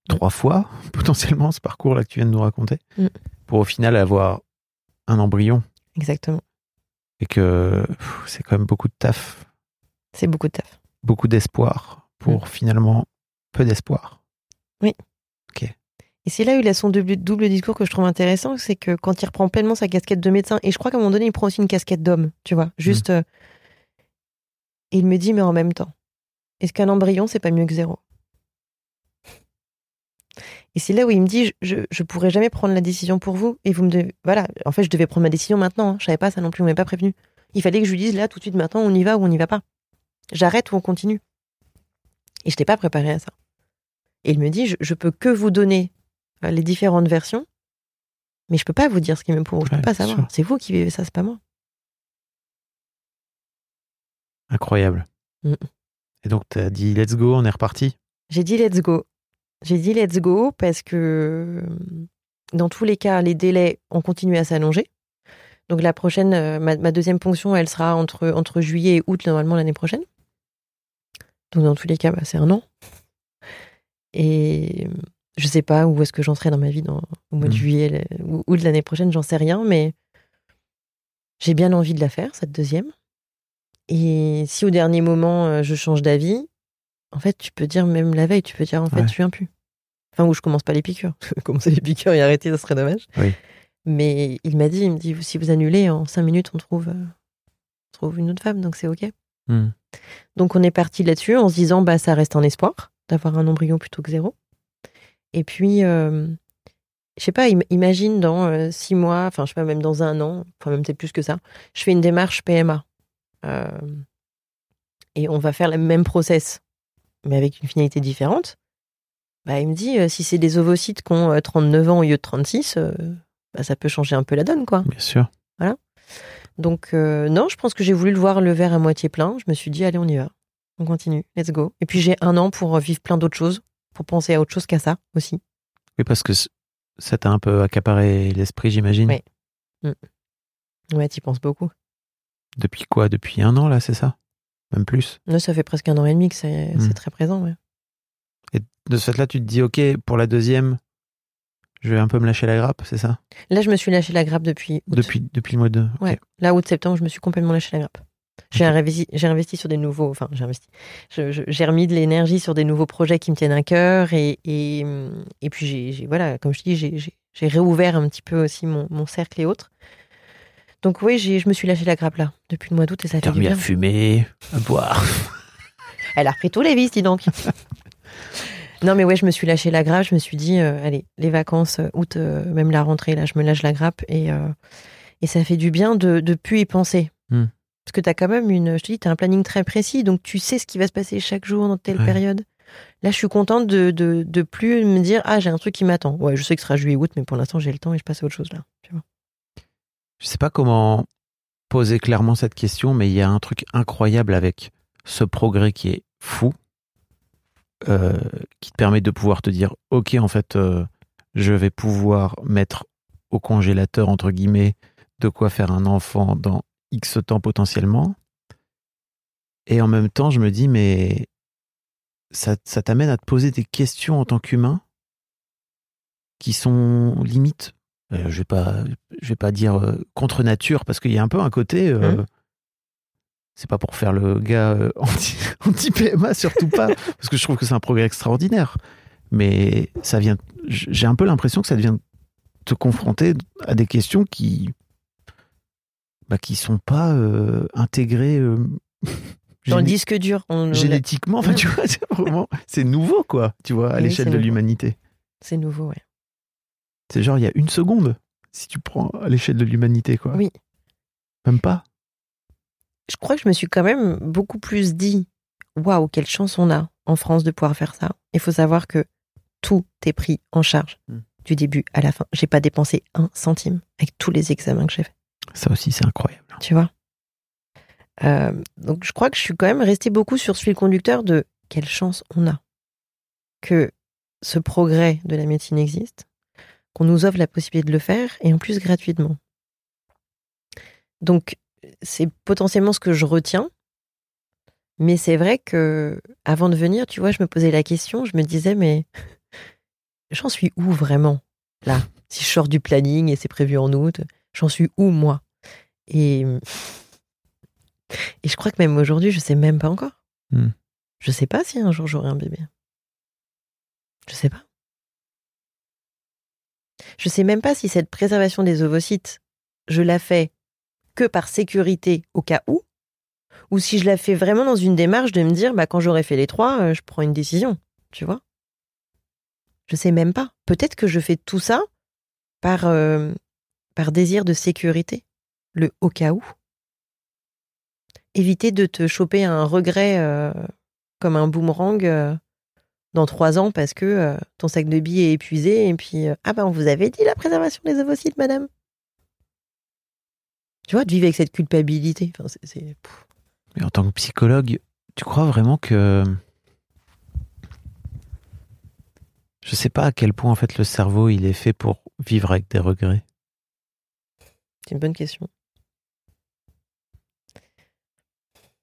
trois fois, potentiellement, ce parcours-là que tu viens de nous raconter, Mm. pour au final avoir un embryon. Exactement. Et que c'est quand même beaucoup de taf, C'est beaucoup de taf. Beaucoup d'espoir, pour finalement peu d'espoir. Et c'est là où il a son double, double discours que je trouve intéressant, c'est que quand il reprend pleinement sa casquette de médecin, et je crois qu'à un moment donné, il prend aussi une casquette d'homme, tu vois, juste. euh, et il me dit, mais en même temps, est-ce qu'un embryon, c'est pas mieux que zéro? Et c'est là où il me dit, je, je, je pourrais jamais prendre la décision pour vous, et vous me devez. Voilà, en fait, je devais prendre ma décision maintenant, hein. je savais pas ça non plus, on m'avait pas prévenu. Il fallait que je lui dise, là, tout de suite, maintenant, on y va ou on n'y va pas. J'arrête ou on continue. Et je n'étais pas préparée à ça. Et il me dit, je, je peux que vous donner euh, les différentes versions, mais je peux pas vous dire ce qui me pour. Je Ouais, peux pas savoir. C'est vous qui vivez ça, c'est pas moi. Incroyable. Mm. Et donc, tu as dit, let's go, on est reparti. J'ai dit let's go. J'ai dit let's go parce que euh, dans tous les cas, les délais ont continué à s'allonger. Donc la prochaine, euh, ma, ma deuxième ponction, elle sera entre, entre juillet et août normalement l'année prochaine. Donc dans tous les cas, bah, c'est un an. Et je sais pas où est-ce que j'en serai dans ma vie dans, au mois de Mhm. juillet le- ou de l'année prochaine, j'en sais rien, mais j'ai bien envie de la faire, cette deuxième. Et si au dernier moment, euh, je change d'avis, en fait, tu peux dire, même la veille, tu peux dire, en fait, Ouais. je viens plus. Enfin, où je commence pas les piqûres. Commencer les piqûres et arrêter, ça serait dommage. Oui. Mais il m'a dit, il me dit, si vous annulez, en cinq minutes, on trouve, euh, on trouve une autre femme, donc c'est OK. Hmm. Donc on est parti là-dessus en se disant, bah, ça reste un espoir d'avoir un embryon plutôt que zéro. Et puis, euh, je sais pas, im- imagine dans euh, six mois, enfin, je sais pas, même dans un an, enfin, même peut-être plus que ça, je fais une démarche PMA. Euh, et on va faire le même process, mais avec une finalité différente. Bah, il me dit, euh, si c'est des ovocytes qui ont euh, 39 ans au lieu de 36, euh, bah, ça peut changer un peu la donne, quoi. Bien sûr. Donc, euh, non, je pense que j'ai voulu le voir le verre à moitié plein. Je me suis dit, allez, on y va. On continue. Let's go. Et puis, j'ai un an pour vivre plein d'autres choses, pour penser à autre chose qu'à ça aussi. Oui, parce que ça t'a un peu accaparé l'esprit, j'imagine. Oui. Ouais, t'y penses beaucoup. Depuis quoi? Depuis un an, là, c'est ça? Même plus. Là, ça fait presque un an et demi que c'est Mm. très présent. ouais. Et de ce fait-là, tu te dis, OK, pour la deuxième, je vais un peu me lâcher la grappe, c'est ça? Là, je me suis lâché la grappe depuis août. depuis, depuis le mois de. ok. Ouais. Là, août-septembre, je me suis complètement lâché la grappe. J'ai investi, j'ai investi sur des nouveaux. Enfin, j'ai investi. J'ai remis de l'énergie sur des nouveaux projets qui me tiennent à cœur. Et, et, et puis, j'ai, voilà, comme je dis, j'ai, réouvert un petit peu aussi mon, mon cercle et autres. Donc, oui, je me suis lâché la grappe là, depuis le mois d'août et ça T'as fait du remis à bien. fumer, à boire. Elle a repris tous les vices, dis donc. non, mais ouais, je me suis lâché la grappe. Je me suis dit, euh, allez, les vacances, euh, août, euh, même la rentrée, là, je me lâche la grappe. Et, euh, et ça fait du bien de ne plus y penser. Hmm. Parce que tu as quand même une. Je te dis, tu as un planning très précis. Donc, tu sais ce qui va se passer chaque jour dans telle Ouais. période. Là, je suis contente de, de, de plus me dire, ah, j'ai un truc qui m'attend. Ouais, je sais que ce sera juillet-août, mais pour l'instant, j'ai le temps et je passe à autre chose là. Tu vois. Je sais pas comment poser clairement cette question, mais il y a un truc incroyable avec ce progrès qui est fou, euh, qui te permet de pouvoir te dire, ok, en fait, euh, je vais pouvoir mettre au congélateur entre guillemets de quoi faire un enfant dans X temps potentiellement. Et en même temps, je me dis, mais ça, t'amène à te poser des questions en tant qu'humain qui sont limites. euh, je vais pas, je vais pas dire contre nature parce qu'il y a un peu un côté. Mhm. C'est pas pour faire le gars euh, anti, anti PMA surtout pas parce que je trouve que c'est un progrès extraordinaire. Mais ça vient, j'ai un peu l'impression que ça vient te confronter à des questions qui, bah, qui sont pas euh, intégrées. euh, Dans le disque dur, on, génétiquement, enfin, tu vois, c'est vraiment, c'est nouveau, quoi, tu vois, à Oui, l'échelle de l'humanité. c'est nouveau, ouais. C'est genre, il y a une seconde, si tu prends à l'échelle de l'humanité, quoi. Oui. Même pas. Je crois que je me suis quand même beaucoup plus dit waouh, quelle chance on a en France de pouvoir faire ça. Il faut savoir que tout est pris en charge Mm. du début à la fin. J'ai pas dépensé un centime avec tous les examens que j'ai faits, Ça aussi, c'est incroyable. tu vois? Euh, donc je crois que je suis quand même restée beaucoup sur ce fil conducteur de quelle chance on a que ce progrès de la médecine existe, qu'on nous offre la possibilité de le faire et en plus gratuitement. Donc c'est potentiellement ce que je retiens. Mais c'est vrai que avant de venir, tu vois, je me posais la question, je me disais, mais j'en suis où vraiment là? Si je sors du planning et c'est prévu en août, j'en suis où moi? Et, et je crois que même aujourd'hui, je sais même pas encore. Hmm. Je sais pas si un jour j'aurai un bébé. Je sais pas. Je sais même pas si cette préservation des ovocytes, je la fais que par sécurité au cas où, ou si je la fais vraiment dans une démarche de me dire, bah, quand j'aurai fait les trois, euh, je prends une décision, tu vois. Je sais même pas. Peut-être que je fais tout ça par, euh, par désir de sécurité, le au cas où. Éviter de te choper un regret euh, comme un boomerang dans trois ans parce que ton sac de billes est épuisé et puis, ah ben, on vous avait dit la préservation des ovocytes, madame. Tu vois, de vivre avec cette culpabilité. Enfin. Mais en tant que psychologue, tu crois vraiment que. Je sais pas à quel point, en fait, le cerveau, il est fait pour vivre avec des regrets. C'est une bonne question.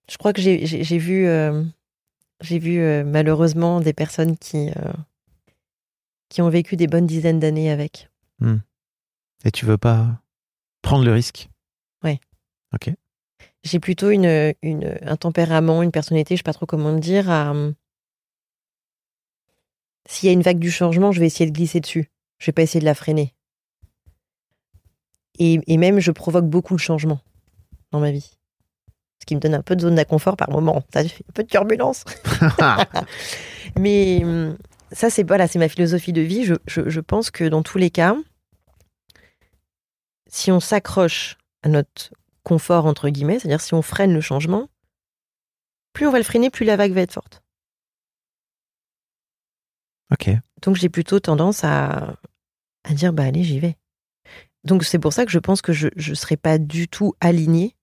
Je crois que j'ai j'ai- j'ai vu, euh, j'ai vu euh, malheureusement des personnes qui, euh, qui ont vécu des bonnes dizaines d'années avec. Et tu veux pas prendre le risque? Ok. J'ai plutôt une, une, un tempérament, une personnalité, je sais pas trop comment le dire, à... S'il y a une vague du changement, je vais essayer de glisser dessus. Je vais pas essayer de la freiner. Et, et même, je provoque beaucoup de changements dans ma vie. Ce qui me donne un peu de zone d'inconfort par moment. Ça fait un peu de turbulence. Mais hum, ça, c'est voilà, c'est ma philosophie de vie. Je, je, je pense que dans tous les cas, si on s'accroche à notre confort, entre guillemets, c'est-à-dire si on freine le changement, plus on va le freiner, plus la vague va être forte. ok. Donc j'ai plutôt tendance à, à dire, bah allez, j'y vais. Donc c'est pour ça que je pense que je ne serais pas du tout alignée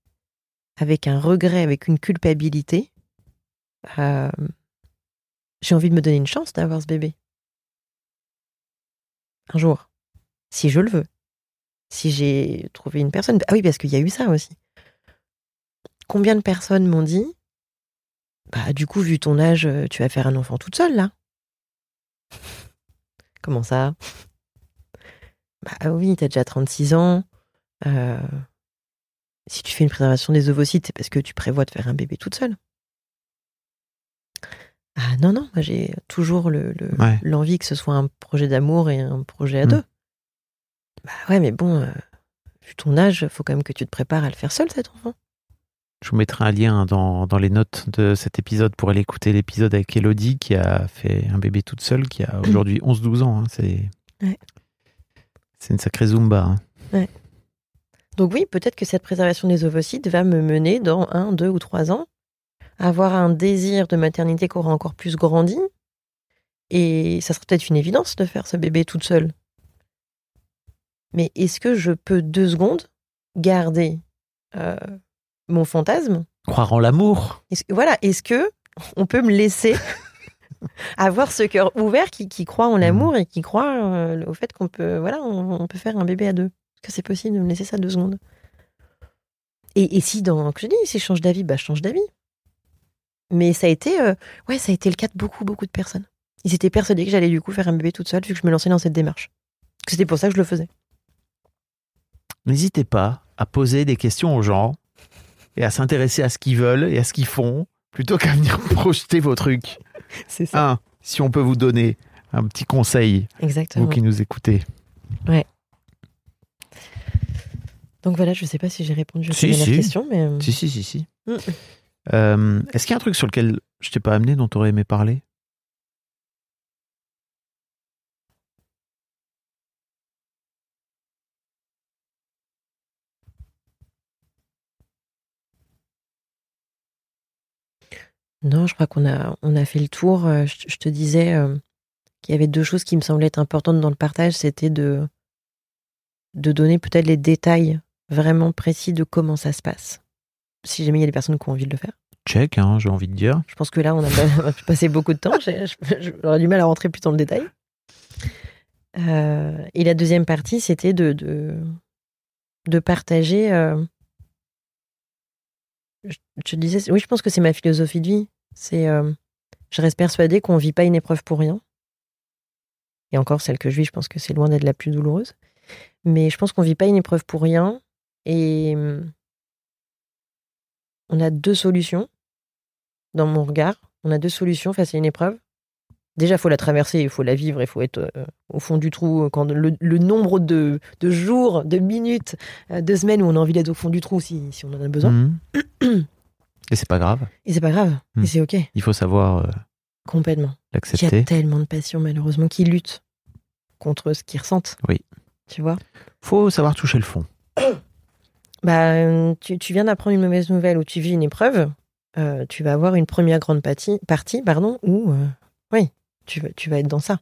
avec un regret, avec une culpabilité. Euh, j'ai envie de me donner une chance d'avoir ce bébé. Un jour. Si je le veux. Si j'ai trouvé une personne. Ah oui, parce qu'il y a eu ça aussi. Combien de personnes m'ont dit Bah, du coup, vu ton âge, tu vas faire un enfant toute seule, là? Comment ça? Bah oui, t'as déjà 36 ans. Euh, si tu fais une préservation des ovocytes, c'est parce que tu prévois de faire un bébé toute seule. Ah non, non, moi j'ai toujours l'envie le, l'envie que ce soit un projet d'amour et un projet à mm. deux. Bah ouais, mais bon, euh, vu ton âge, faut quand même que tu te prépares à le faire seul, cet enfant. Je vous mettrai un lien dans, dans les notes de cet épisode pour aller écouter l'épisode avec Elodie qui a fait un bébé toute seule, qui a aujourd'hui 11-12 ans. Hein. c'est une sacrée zumba. Hein. Ouais. Donc oui, peut-être que cette préservation des ovocytes va me mener dans un, deux ou trois ans à avoir un désir de maternité qui aura encore plus grandi. Et ça sera peut-être une évidence de faire ce bébé toute seule. Mais est-ce que je peux deux secondes garder euh, mon fantasme? Croire en l'amour. voilà, est-ce que on peut me laisser avoir ce cœur ouvert qui, croit en l'amour mmh. et qui croit euh, au fait qu'on peut, voilà, on peut faire un bébé à deux? Que c'est possible de me laisser ça deux secondes? Et, si dans, que je dis, si je change d'avis, bah je change d'avis. Mais ça a été, euh, ouais, ça a été le cas de beaucoup, beaucoup de personnes. Ils étaient persuadés que j'allais du coup faire un bébé toute seule vu que je me lançais dans cette démarche. C'était pour ça que je le faisais. N'hésitez pas à poser des questions aux gens et à s'intéresser à ce qu'ils veulent et à ce qu'ils font plutôt qu'à venir projeter vos trucs. C'est ça. si on peut vous donner un petit conseil, Exactement. vous qui nous écoutez. Ouais. Donc voilà, je ne sais pas si j'ai répondu à la question, mais. Euh, si, si, si, si. Mm. Euh, est-ce qu'il y a un truc sur lequel je t'ai pas amené dont tu aurais aimé parler? Non, je crois qu'on a, on a fait le tour. Euh, je, te disais qu'il y avait deux choses qui me semblaient être importantes dans le partage. C'était de, de donner peut-être les détails vraiment précis de comment ça se passe. Si jamais il y a des personnes qui ont envie de le faire. Check, hein, j'ai envie de dire. Je pense que là, on a, passé beaucoup de temps. J'aurais du mal à rentrer plus dans le détail. Euh, et la deuxième partie, c'était de, de, partager. Euh, je, te disais, oui, je pense que c'est ma philosophie de vie. C'est, euh, je reste persuadée qu'on ne vit pas une épreuve pour rien. Et encore, celle que je vis, je pense que c'est loin d'être la plus douloureuse. Mais je pense qu'on ne vit pas une épreuve pour rien. Et mmh, on a deux solutions dans mon regard. On a deux solutions face à une épreuve. Déjà, il faut la traverser, il faut la vivre, il faut être euh, au fond du trou. Quand le, nombre de, jours, de minutes, euh, de semaines où on a envie d'être au fond du trou si, on en a besoin. Mmh. Et c'est pas grave. Et c'est pas grave. Et mmh. c'est OK. Il faut savoir. Euh, Complètement. L'accepter. Il y a tellement de patients, malheureusement, qui luttent contre ce qu'ils ressentent. Oui. Tu vois? Faut savoir toucher le fond. bah, tu, viens d'apprendre une mauvaise nouvelle ou tu vis une épreuve, euh, tu vas avoir une première grande partie, partie pardon, où, euh, oui, tu, vas, tu vas être dans ça.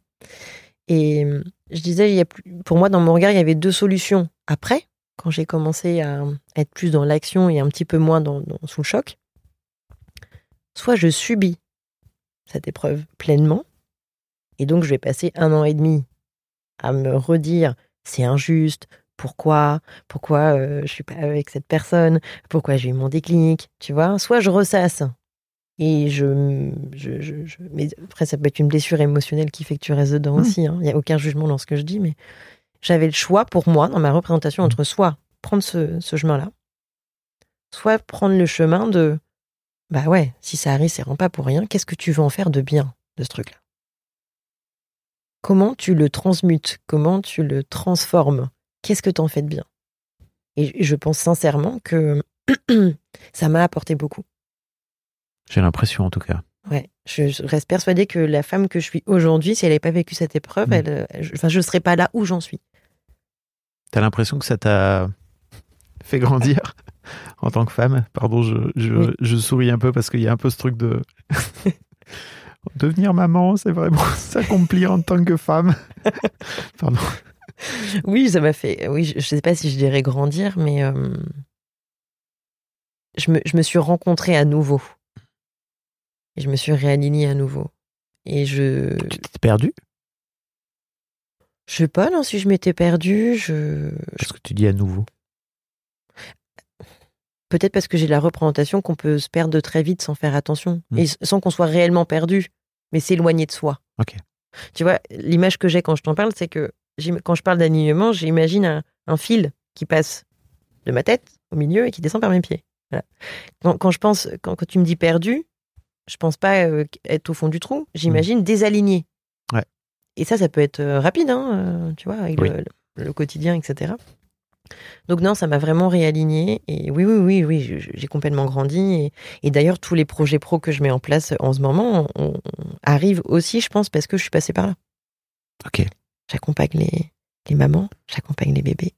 Et euh, je disais, il y a pour moi, dans mon regard, il y avait deux solutions. Après, quand j'ai commencé à être plus dans l'action et un petit peu moins dans, sous le choc, soit je subis cette épreuve pleinement, et donc je vais passer un an et demi à me redire c'est injuste, pourquoi, pourquoi euh, je suis pas avec cette personne, pourquoi j'ai eu mon déclic, tu vois. Soit je ressasse et je, je, mais après ça peut être une blessure émotionnelle qui fait que tu restes dedans mmh. aussi. Hein. Il n'y a aucun jugement dans ce que je dis, mais j'avais le choix pour moi dans ma représentation entre soit prendre ce, ce chemin-là, soit prendre le chemin de bah ouais, si ça arrive, c'est vraiment pas pour rien. Qu'est-ce que tu veux en faire de bien de ce truc-là? Comment tu le transmutes? Comment tu le transformes? Qu'est-ce que t'en fais de bien? Et je pense sincèrement que ça m'a apporté beaucoup. J'ai l'impression en tout cas. Ouais, je, reste persuadée que la femme que je suis aujourd'hui, si elle n'avait pas vécu cette épreuve, mm. elle, je ne serais pas là où j'en suis. T'as l'impression que ça t'a fait grandir en tant que femme? Pardon, je, je souris un peu parce qu'il y a un peu ce truc de devenir maman, c'est vraiment s'accomplir en tant que femme. Pardon. oui, ça m'a fait. Oui, je ne sais pas si je dirais grandir, mais euh, je, me, je me suis rencontrée à nouveau. Et je me suis réalignée à nouveau. Et je. Tu t'es perdu Je sais pas, non, si je m'étais perdue, je. Qu'est-ce que tu dis à nouveau Peut-être parce que j'ai la représentation qu'on peut se perdre très vite sans faire attention. Mm. Et sans qu'on soit réellement perdu, mais s'éloigner de soi. Ok. Tu vois, l'image que j'ai quand je t'en parle, c'est que quand je parle d'alignement, j'imagine un, un fil qui passe de ma tête au milieu et qui descend par mes pieds. Voilà. Quand, quand je pense, quand, quand tu me dis perdu, je pense pas euh, être au fond du trou, j'imagine désaligné. Mm. Ouais. Et ça, ça peut être euh, rapide, hein, euh, tu vois, avec Oui. le, quotidien, etc. Donc non, ça m'a vraiment réaligné. Et oui, oui, oui, oui, j'ai complètement grandi. Et, et d'ailleurs, tous les projets pro que je mets en place en ce moment on- on- arrivent aussi, je pense, parce que je suis passée par là. Ok. J'accompagne les, les mamans, j'accompagne les bébés.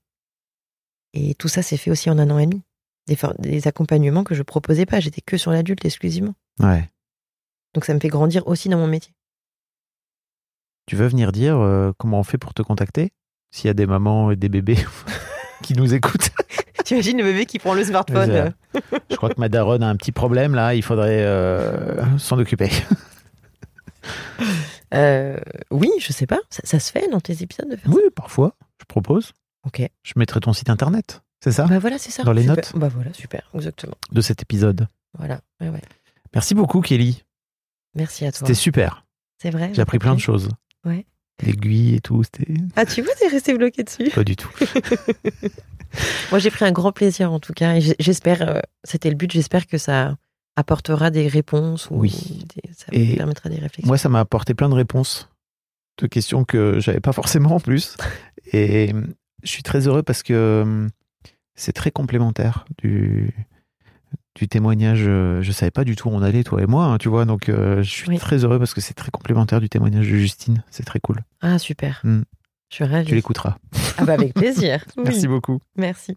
Et tout ça s'est fait aussi en un an et demi. Des, accompagnements que je proposais pas, j'étais que sur l'adulte exclusivement. Ouais. Donc ça me fait grandir aussi dans mon métier. Tu veux venir dire euh, comment on fait pour te contacter? S'il y a des mamans et des bébés qui nous écoutent. T'imagines le bébé qui prend le smartphone euh, Je crois que ma daronne a un petit problème là, il faudrait euh, s'en occuper. Oui, je sais pas, ça, ça se fait dans tes épisodes de faire Oui, parfois, je propose. Ok. Je mettrai ton site internet, c'est ça Bah voilà, c'est ça. Dans les Super. notes Bah voilà, super, exactement. De cet épisode. Voilà, ouais, ouais. Merci beaucoup, Kelly. Merci à toi. C'était super. C'est vrai. J'ai appris plein de choses. Ouais. L'aiguille et tout, c'était Ah, tu vois, t'es resté bloqué dessus. pas du tout. Moi, j'ai pris un grand plaisir en tout cas. Et j'espère, euh, c'était le but, j'espère que ça apportera des réponses ou Oui. des- ça Et permettra des réflexions. Moi, ça m'a apporté plein de réponses de questions que j'avais pas forcément en plus. Et euh, je suis très heureux parce que euh, c'est très complémentaire du, du témoignage. euh, Je savais pas du tout où on allait, toi et moi, hein, tu vois. Donc, euh, je suis Oui. très heureux parce que c'est très complémentaire du témoignage de Justine. C'est très cool. Ah, super. Hmm. Je suis ravie. Tu l'écouteras. Ah, bah, avec plaisir. Oui, Merci beaucoup. Merci.